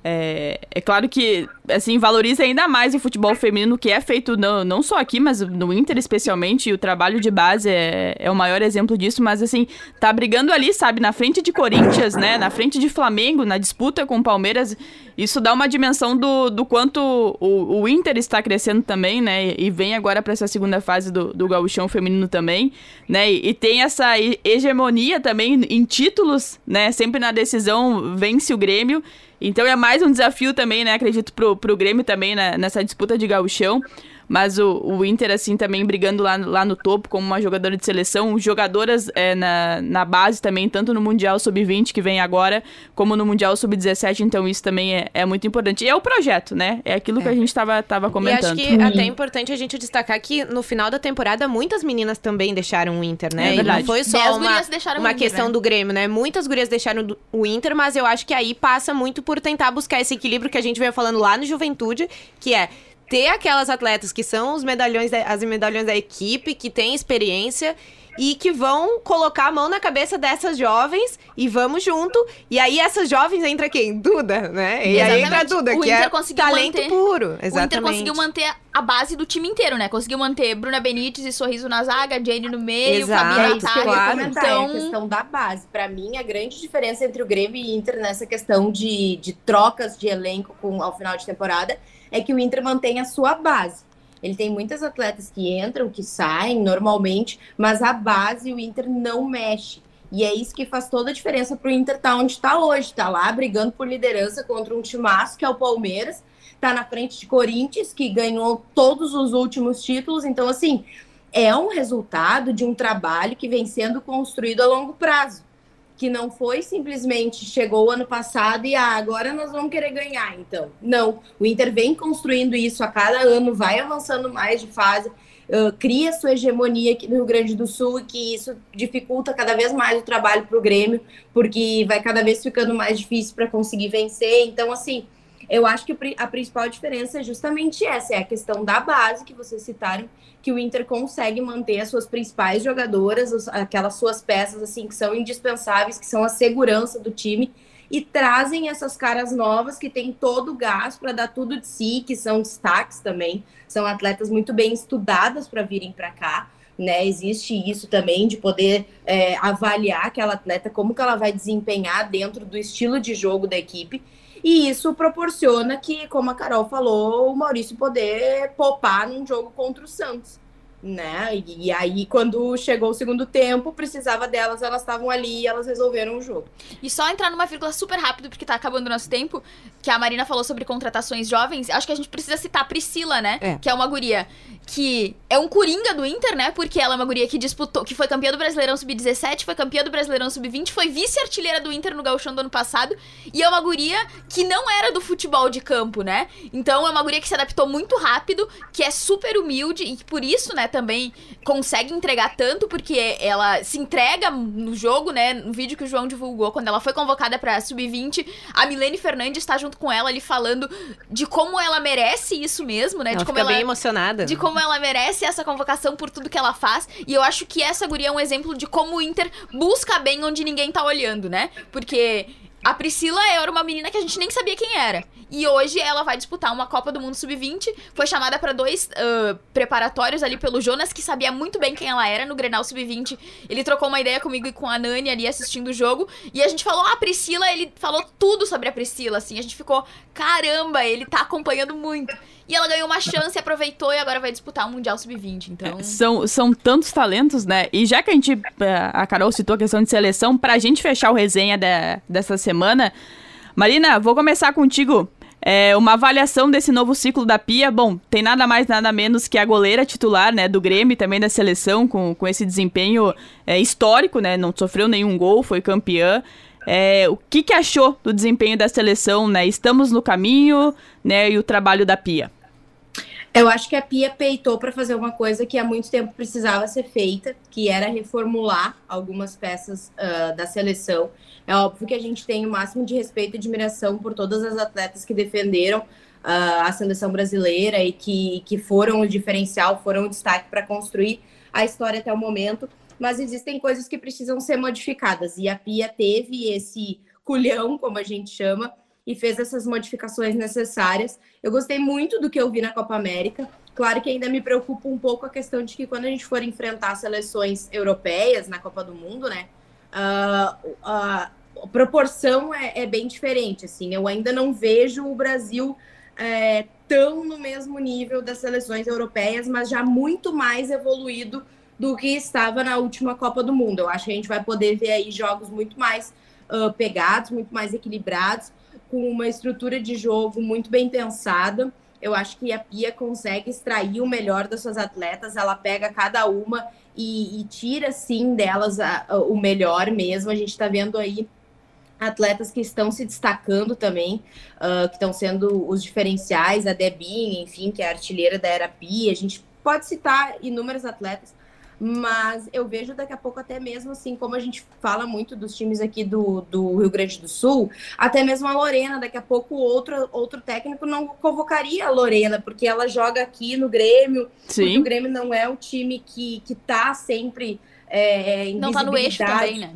É, é claro que, assim, valoriza ainda mais o futebol feminino que é feito não, não só aqui, mas no Inter especialmente, e o trabalho de base é, é o maior exemplo disso, mas assim, tá brigando ali, sabe, na frente de Corinthians, né, na frente de Flamengo, na disputa com o Palmeiras, isso dá uma dimensão do, do quanto o, o Inter está crescendo também, né, e vem agora para essa segunda fase do, do gauchão feminino também, né, e, e tem essa hegemonia também em títulos, né, sempre na decisão vence o Grêmio, Então é mais um desafio também, né? Acredito pro, pro Grêmio também né, nessa disputa de gauchão. Mas o, o Inter, assim, também brigando lá, lá no topo como uma jogadora de seleção. Jogadoras é, na, na base também, tanto no Mundial Sub-20, que vem agora, como no Mundial Sub-17. Então isso também é, é muito importante. E é o projeto, né? É aquilo é. que a gente estava tava comentando. E acho que até é importante a gente destacar que no final da temporada, muitas meninas também deixaram o Inter, né? É verdade. E não foi só uma, uma Inter, questão né? do Grêmio, né? Muitas gurias deixaram o Inter, mas eu acho que aí passa muito por tentar buscar esse equilíbrio que a gente veio falando lá no Juventude, que é ter aquelas atletas que são os medalhões da, as medalhões da equipe, que têm experiência e que vão colocar a mão na cabeça dessas jovens e vamos junto. E aí essas jovens entra quem? Duda, né? E Exatamente. aí entra a Duda, o que Inter é talento manter, puro. Exatamente. O Inter conseguiu manter a base do time inteiro, né? Conseguiu manter Bruna Benítez e Sorriso na zaga, Jane no meio, Exato, Fabi na claro. Então... a questão da base. Para mim, a grande diferença entre o Grêmio e o Inter nessa questão de, de trocas de elenco com, ao final de temporada é que o Inter mantém a sua base. Ele tem muitas atletas que entram, que saem normalmente, mas a base o Inter não mexe. E é isso que faz toda a diferença para o Inter estar tá onde está hoje. Está lá brigando por liderança contra um timaço, que é o Palmeiras. Está na frente de Corinthians, que ganhou todos os últimos títulos. Então, assim, é um resultado de um trabalho que vem sendo construído a longo prazo que não foi simplesmente chegou o ano passado e ah, agora nós vamos querer ganhar, então. Não, o Inter vem construindo isso a cada ano, vai avançando mais de fase, uh, cria sua hegemonia aqui no Rio Grande do Sul e que isso dificulta cada vez mais o trabalho para o Grêmio, porque vai cada vez ficando mais difícil para conseguir vencer. Então, assim, eu acho que a principal diferença é justamente essa, é a questão da base que vocês citaram, que o Inter consegue manter as suas principais jogadoras, aquelas suas peças assim que são indispensáveis, que são a segurança do time e trazem essas caras novas que têm todo o gás para dar tudo de si, que são destaques também, são atletas muito bem estudadas para virem para cá. Né, existe isso também de poder é, avaliar aquela atleta, como que ela vai desempenhar dentro do estilo de jogo da equipe. E isso proporciona que, como a Carol falou, o Maurício poder poupar num jogo contra o Santos né? E, e, aí, quando chegou o segundo tempo, precisava delas, elas estavam ali e elas resolveram o jogo. E só entrar numa vírgula super rápido, porque tá acabando o nosso tempo, que a Marina falou sobre contratações jovens, acho que a gente precisa citar a Priscila, né? É. Que é uma guria que é um coringa do Inter, né? Porque ela é uma guria que disputou, que foi campeã do Brasileirão Sub-17, foi campeã do Brasileirão Sub-20, foi vice-artilheira do Inter no Gauchão do ano passado, e é uma guria que não era do futebol de campo, né? Então é uma guria que se adaptou muito rápido, que é super humilde e que por isso, né, também consegue entregar tanto, porque ela se entrega no jogo, né? No vídeo que o João divulgou, quando ela foi convocada pra Sub-20, a Milene Fernandes está junto com ela ali falando de como ela merece isso mesmo, né? Ela de como ela bem emocionada. De como ela merece essa convocação por tudo que ela faz. E eu acho que essa guria é um exemplo de como o Inter busca bem onde ninguém tá olhando, né? Porque a Priscila era uma menina que a gente nem sabia quem era. E hoje ela vai disputar uma Copa do Mundo Sub-20. Foi chamada para dois uh, preparatórios ali pelo Jonas, que sabia muito bem quem ela era no Grenal Sub-20. Ele trocou uma ideia comigo e com a Nani ali assistindo o jogo. E a gente falou, ah, a Priscila, ele falou tudo sobre a Priscila, assim. A gente ficou, caramba, ele tá acompanhando muito. E ela ganhou uma chance, aproveitou e agora vai disputar o Mundial Sub-20. Então. São, são tantos talentos, né? E já que a gente. Eh, a Carol citou a questão de seleção, pra gente fechar o resenha de, dessa semana. Marina, vou começar contigo. É, uma avaliação desse novo ciclo da Pia. Bom, tem nada mais, nada menos que a goleira titular, né, do Grêmio e também da seleção, com, com esse desempenho é, histórico, né? Não sofreu nenhum gol, foi campeã. É, o que, que achou do desempenho da seleção, né? Estamos no caminho, né? E o trabalho da Pia. Eu acho que a Pia peitou para fazer uma coisa que há muito tempo precisava ser feita, que era reformular algumas peças uh, da seleção. É óbvio que a gente tem o máximo de respeito e admiração por todas as atletas que defenderam uh, a seleção brasileira e que, que foram o diferencial, foram o destaque para construir a história até o momento. Mas existem coisas que precisam ser modificadas e a Pia teve esse culhão, como a gente chama, e fez essas modificações necessárias. Eu gostei muito do que eu vi na Copa América. Claro que ainda me preocupa um pouco a questão de que quando a gente for enfrentar seleções europeias na Copa do Mundo, né, uh, a proporção é, é, bem diferente. Assim, eu ainda não vejo o Brasil é, tão no mesmo nível das seleções europeias, mas já muito mais evoluído do que estava na última Copa do Mundo. Eu acho que a gente vai poder ver aí jogos muito mais uh, pegados, muito mais equilibrados com uma estrutura de jogo muito bem pensada. Eu acho que a Pia consegue extrair o melhor das suas atletas, ela pega cada uma e, e tira, sim, delas a, a, o melhor mesmo. A gente está vendo aí atletas que estão se destacando também, uh, que estão sendo os diferenciais, a Debinha, enfim, que é a artilheira da Era Pia. A gente pode citar inúmeros atletas, mas eu vejo daqui a pouco até mesmo assim, como a gente fala muito dos times aqui do, do Rio Grande do Sul, até mesmo a Lorena, daqui a pouco outro, outro técnico não convocaria a Lorena, porque ela joga aqui no Grêmio, Sim. porque o Grêmio não é o time que, que tá sempre é, em Não tá no eixo também, né?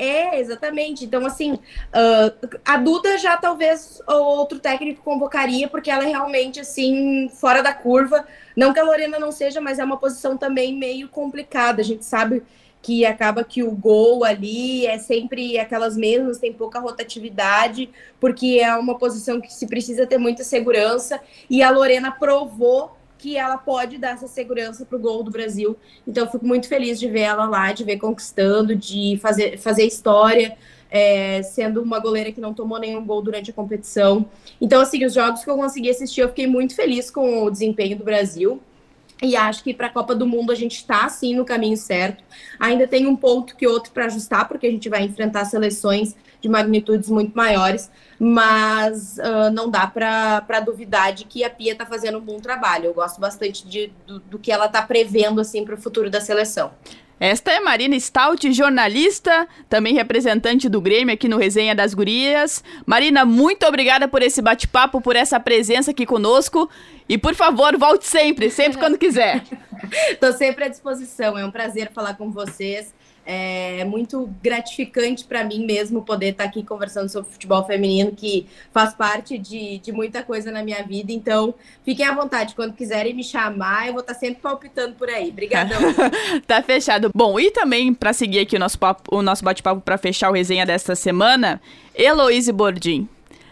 É, exatamente. Então, assim, uh, a Duda já talvez outro técnico convocaria, porque ela é realmente, assim, fora da curva. Não que a Lorena não seja, mas é uma posição também meio complicada. A gente sabe que acaba que o gol ali é sempre aquelas mesmas, tem pouca rotatividade, porque é uma posição que se precisa ter muita segurança. E a Lorena provou que ela pode dar essa segurança para o gol do Brasil. Então, fico muito feliz de ver ela lá, de ver conquistando, de fazer, fazer história, é, sendo uma goleira que não tomou nenhum gol durante a competição. Então, assim, os jogos que eu consegui assistir, eu fiquei muito feliz com o desempenho do Brasil. E acho que para a Copa do Mundo a gente está sim no caminho certo. Ainda tem um ponto que outro para ajustar, porque a gente vai enfrentar seleções de magnitudes muito maiores, mas uh, não dá para duvidar de que a Pia está fazendo um bom trabalho. Eu gosto bastante de, do, do que ela está prevendo assim para o futuro da seleção. Esta é Marina Stout, jornalista, também representante do Grêmio aqui no Resenha das Gurias. Marina, muito obrigada por esse bate-papo, por essa presença aqui conosco. E por favor, volte sempre, sempre quando quiser. [LAUGHS] Estou sempre à disposição. É um prazer falar com vocês. É muito gratificante para mim mesmo poder estar tá aqui conversando sobre futebol feminino, que faz parte de, de muita coisa na minha vida. Então, fiquem à vontade. Quando quiserem me chamar, eu vou estar tá sempre palpitando por aí. Obrigadão. [LAUGHS] tá fechado. Bom, e também para seguir aqui o nosso, o nosso bate-papo para fechar o resenha desta semana, Heloíse Bordim.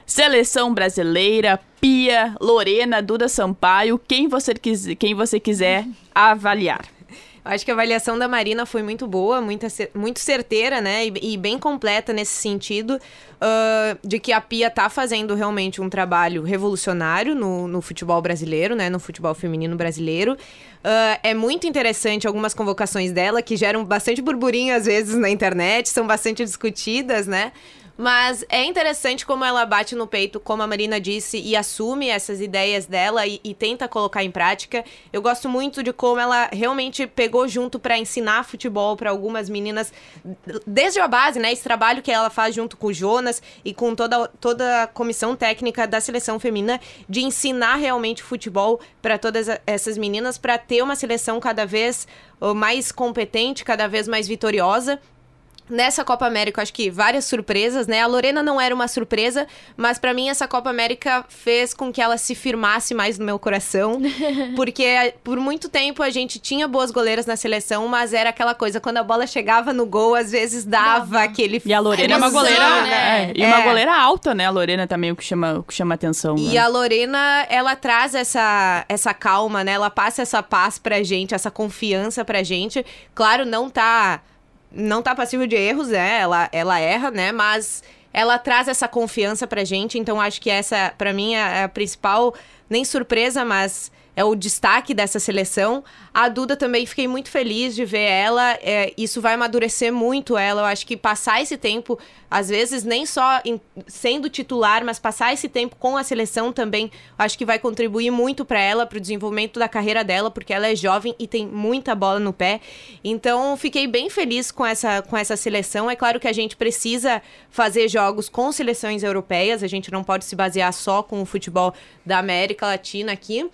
Seleção brasileira, Pia, Lorena, Duda Sampaio, quem você, quem você quiser avaliar. Acho que a avaliação da Marina foi muito boa, muito, certeira, né? E, e bem completa nesse sentido uh, de que a Pia tá fazendo realmente um trabalho revolucionário no, no futebol brasileiro, né? No futebol feminino brasileiro. Uh, é muito interessante algumas convocações dela que geram bastante burburinho às vezes na internet, são bastante discutidas, né? Mas é interessante como ela bate no peito, como a Marina disse, e assume essas ideias dela e, e tenta colocar em prática. Eu gosto muito de como ela realmente pegou junto para ensinar futebol para algumas meninas, desde a base, né? Esse trabalho que ela faz junto com o Jonas e com toda, toda a comissão técnica da seleção feminina, de ensinar realmente futebol para todas essas meninas, para ter uma seleção cada vez mais competente, cada vez mais vitoriosa Nessa Copa América, acho que várias surpresas, né? A Lorena não era uma surpresa, mas para mim essa Copa América fez com que ela se firmasse mais no meu coração, [LAUGHS] porque por muito tempo a gente tinha boas goleiras na seleção, mas era aquela coisa quando a bola chegava no gol, às vezes dava aquele E a Lorena é uma goleira, né? É, e uma é. goleira alta, né? A Lorena também o que chama, o que chama atenção. E né? a Lorena, ela traz essa essa calma, né? Ela passa essa paz pra gente, essa confiança pra gente. Claro, não tá não tá passível de erros, né? Ela, ela erra, né? Mas ela traz essa confiança pra gente. Então, acho que essa, para mim, é a principal, nem surpresa, mas é o destaque dessa seleção. A Duda também fiquei muito feliz de ver ela. É, isso vai amadurecer muito ela. Eu acho que passar esse tempo, às vezes, nem só em, sendo titular, mas passar esse tempo com a seleção também, acho que vai contribuir muito para ela, para o desenvolvimento da carreira dela, porque ela é jovem e tem muita bola no pé. Então, fiquei bem feliz com essa, com essa seleção. É claro que a gente precisa fazer jogos com seleções europeias, a gente não pode se basear só com o futebol da América Latina aqui.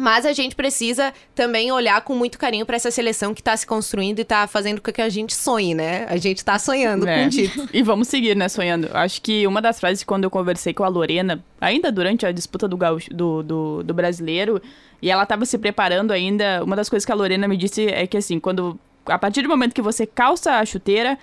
Mas a gente precisa também olhar com muito carinho para essa seleção que está se construindo e está fazendo com que a gente sonhe, né? A gente está sonhando é. com o título. [LAUGHS] E vamos seguir, né, sonhando. Acho que uma das frases quando eu conversei com a Lorena, ainda durante a disputa do, gaúcho, do, do, do brasileiro, e ela estava se preparando ainda, uma das coisas que a Lorena me disse é que, assim, quando a partir do momento que você calça a chuteira,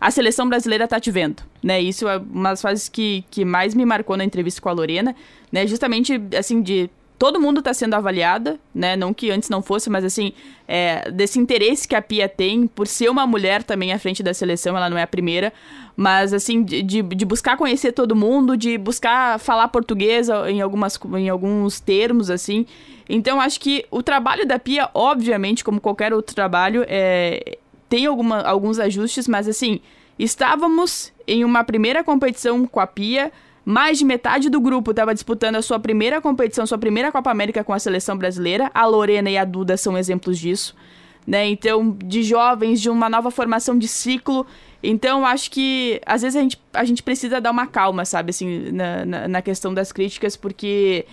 a seleção brasileira tá te vendo, né? Isso é uma das frases que, que mais me marcou na entrevista com a Lorena, né? Justamente, assim, de todo mundo está sendo avaliada, né? Não que antes não fosse, mas assim, é, desse interesse que a Pia tem por ser uma mulher também à frente da seleção, ela não é a primeira, mas assim, de, de buscar conhecer todo mundo, de buscar falar português em, algumas, em alguns termos, assim. Então, acho que o trabalho da Pia, obviamente, como qualquer outro trabalho, é, tem alguma, alguns ajustes, mas assim, estávamos em uma primeira competição com a Pia mais de metade do grupo estava disputando a sua primeira competição, sua primeira Copa América com a seleção brasileira. A Lorena e a Duda são exemplos disso. Né? Então, de jovens, de uma nova formação de ciclo. Então, acho que às vezes a gente, a gente precisa dar uma calma, sabe, assim, na, na, na questão das críticas, porque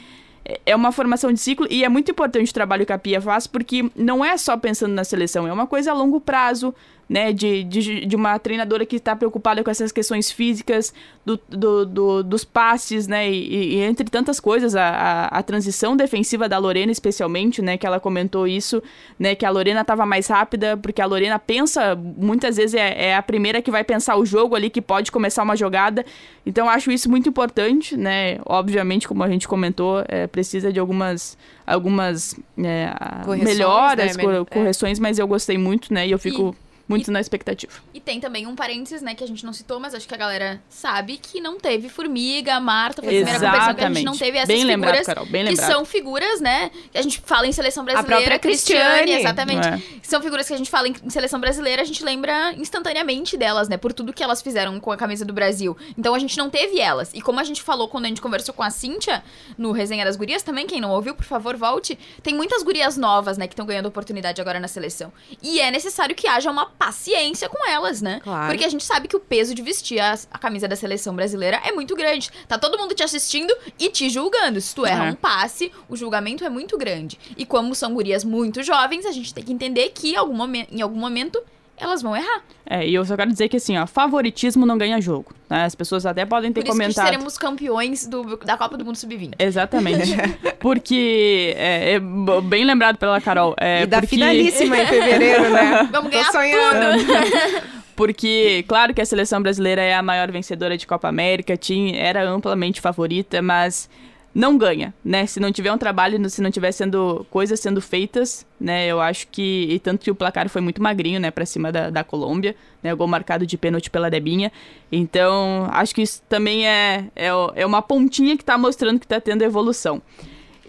é uma formação de ciclo e é muito importante o trabalho que a Pia faz, porque não é só pensando na seleção, é uma coisa a longo prazo, né, de, de, de uma treinadora que está preocupada com essas questões físicas, do, do, do dos passes, né, e, e, entre tantas coisas, a, a, a, transição defensiva da Lorena, especialmente, né, que ela comentou isso, né, que a Lorena estava mais rápida, porque a Lorena pensa, muitas vezes é, é, a primeira que vai pensar o jogo ali, que pode começar uma jogada, então acho isso muito importante, né, obviamente, como a gente comentou, é, precisa de algumas, algumas é, melhoras, né? correções, mas eu gostei muito, né, e eu fico... E muito e, na expectativa. E tem também um parênteses, né, que a gente não citou, mas acho que a galera sabe que não teve Formiga, Marta, foi a primeira competição que a gente não teve essas bem figuras. Lembrado, Carol, bem lembrado. Que são figuras, né, que a gente fala em seleção brasileira. A própria Cristiane. Exatamente. É. São figuras que a gente fala em, em seleção brasileira, a gente lembra instantaneamente delas, né, por tudo que elas fizeram com a camisa do Brasil. Então a gente não teve elas. E como a gente falou quando a gente conversou com a Cíntia, no Resenha das Gurias também, quem não ouviu, por favor, volte. Tem muitas gurias novas, né, que estão ganhando oportunidade agora na seleção. E é necessário que haja uma paciência com elas, né? Claro. Porque a gente sabe que o peso de vestir a, a, camisa da seleção brasileira é muito grande. Tá todo mundo te assistindo e te julgando. Se tu erra uhum. um passe, o julgamento é muito grande. E como são gurias muito jovens, a gente tem que entender que algum em algum momento elas vão errar. É, e eu só quero dizer que assim, ó, favoritismo não ganha jogo. Né? As pessoas até podem ter Por isso comentado. Que seremos campeões do, da Copa do Mundo Sub-20. Exatamente. [LAUGHS] porque é, é, bem lembrado pela Carol. É, e da porque... finalíssima em fevereiro, né? [LAUGHS] Vamos ganhar tudo! [LAUGHS] porque, claro que a seleção brasileira é a maior vencedora de Copa América, tinha, era amplamente favorita, mas não ganha, né? Se não tiver um trabalho, se não tiver sendo coisas sendo feitas, né? Eu acho que e tanto que o placar foi muito magrinho, né, para cima da, da Colômbia, né? O gol marcado de pênalti pela Debinha. Então, acho que isso também é, é, é uma pontinha que tá mostrando que tá tendo evolução.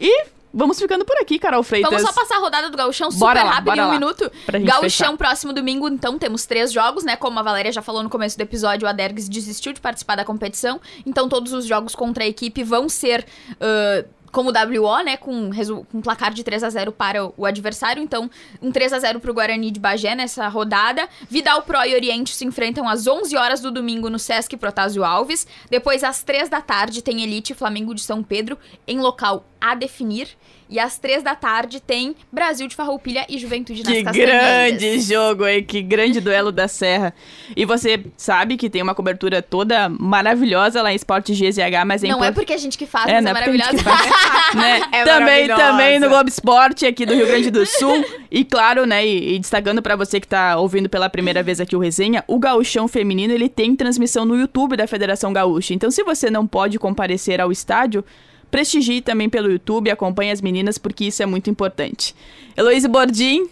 E Vamos ficando por aqui, Carol Freitas. Vamos só passar a rodada do Gauchão super bora lá, rápido, em um lá, minuto. Gauchão, fechar. próximo domingo, então, temos três jogos, né? Como a Valéria já falou no começo do episódio, o Adergs desistiu de participar da competição. Então, todos os jogos contra a equipe vão ser uh, como WO, né, com, um placar de 3 a 0 para o, o adversário. Então, um 3 a 0 para o Guarani de Bagé nessa rodada. Vidal Pro e Oriente se enfrentam às 11 horas do domingo no Sesc Protásio Alves. Depois, às 3 da tarde, tem Elite Flamengo de São Pedro em local a definir. E às três da tarde tem Brasil de Farroupilha e Juventude nas Que grande jogo, hein? Que grande duelo da Serra. E você sabe que tem uma cobertura toda maravilhosa lá em Esporte GZH, mas é Não é porque a gente que faz, é, mas é, é maravilhosa. Faz, [LAUGHS] né? é também, também no Globo Esporte aqui do Rio Grande do Sul. e claro, né, e, e destacando para você que tá ouvindo pela primeira vez aqui o Resenha, o Gauchão Feminino, ele tem transmissão no YouTube da Federação Gaúcha. Então, se você não pode comparecer ao estádio, Prestigie também pelo YouTube, acompanhe as meninas, porque isso é muito importante. Heloísa Bordim,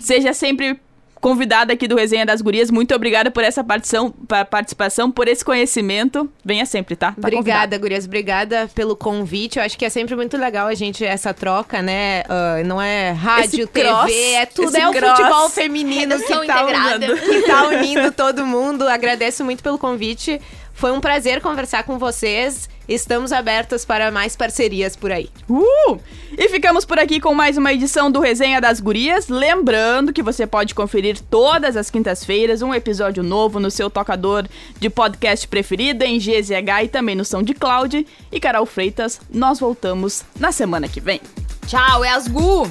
seja sempre convidada aqui do Resenha das Gurias. Muito obrigada por essa participação, por esse conhecimento. Venha sempre, tá? tá obrigada, convidada. Gurias. Obrigada pelo convite. Eu acho que é sempre muito legal a gente, essa troca, né? Uh, não é rádio, esse TV, cross, é tudo. É o cross. futebol feminino que tá, unindo, que tá unindo todo mundo. Agradeço muito pelo convite. Foi um prazer conversar com vocês. Estamos abertos para mais parcerias por aí. Uh! E ficamos por aqui com mais uma edição do Resenha das Gurias. Lembrando que você pode conferir todas as quintas-feiras um episódio novo no seu tocador de podcast preferido, em GZH e também no SoundCloud. E Carol Freitas, nós voltamos na semana que vem. Tchau, é as Gu!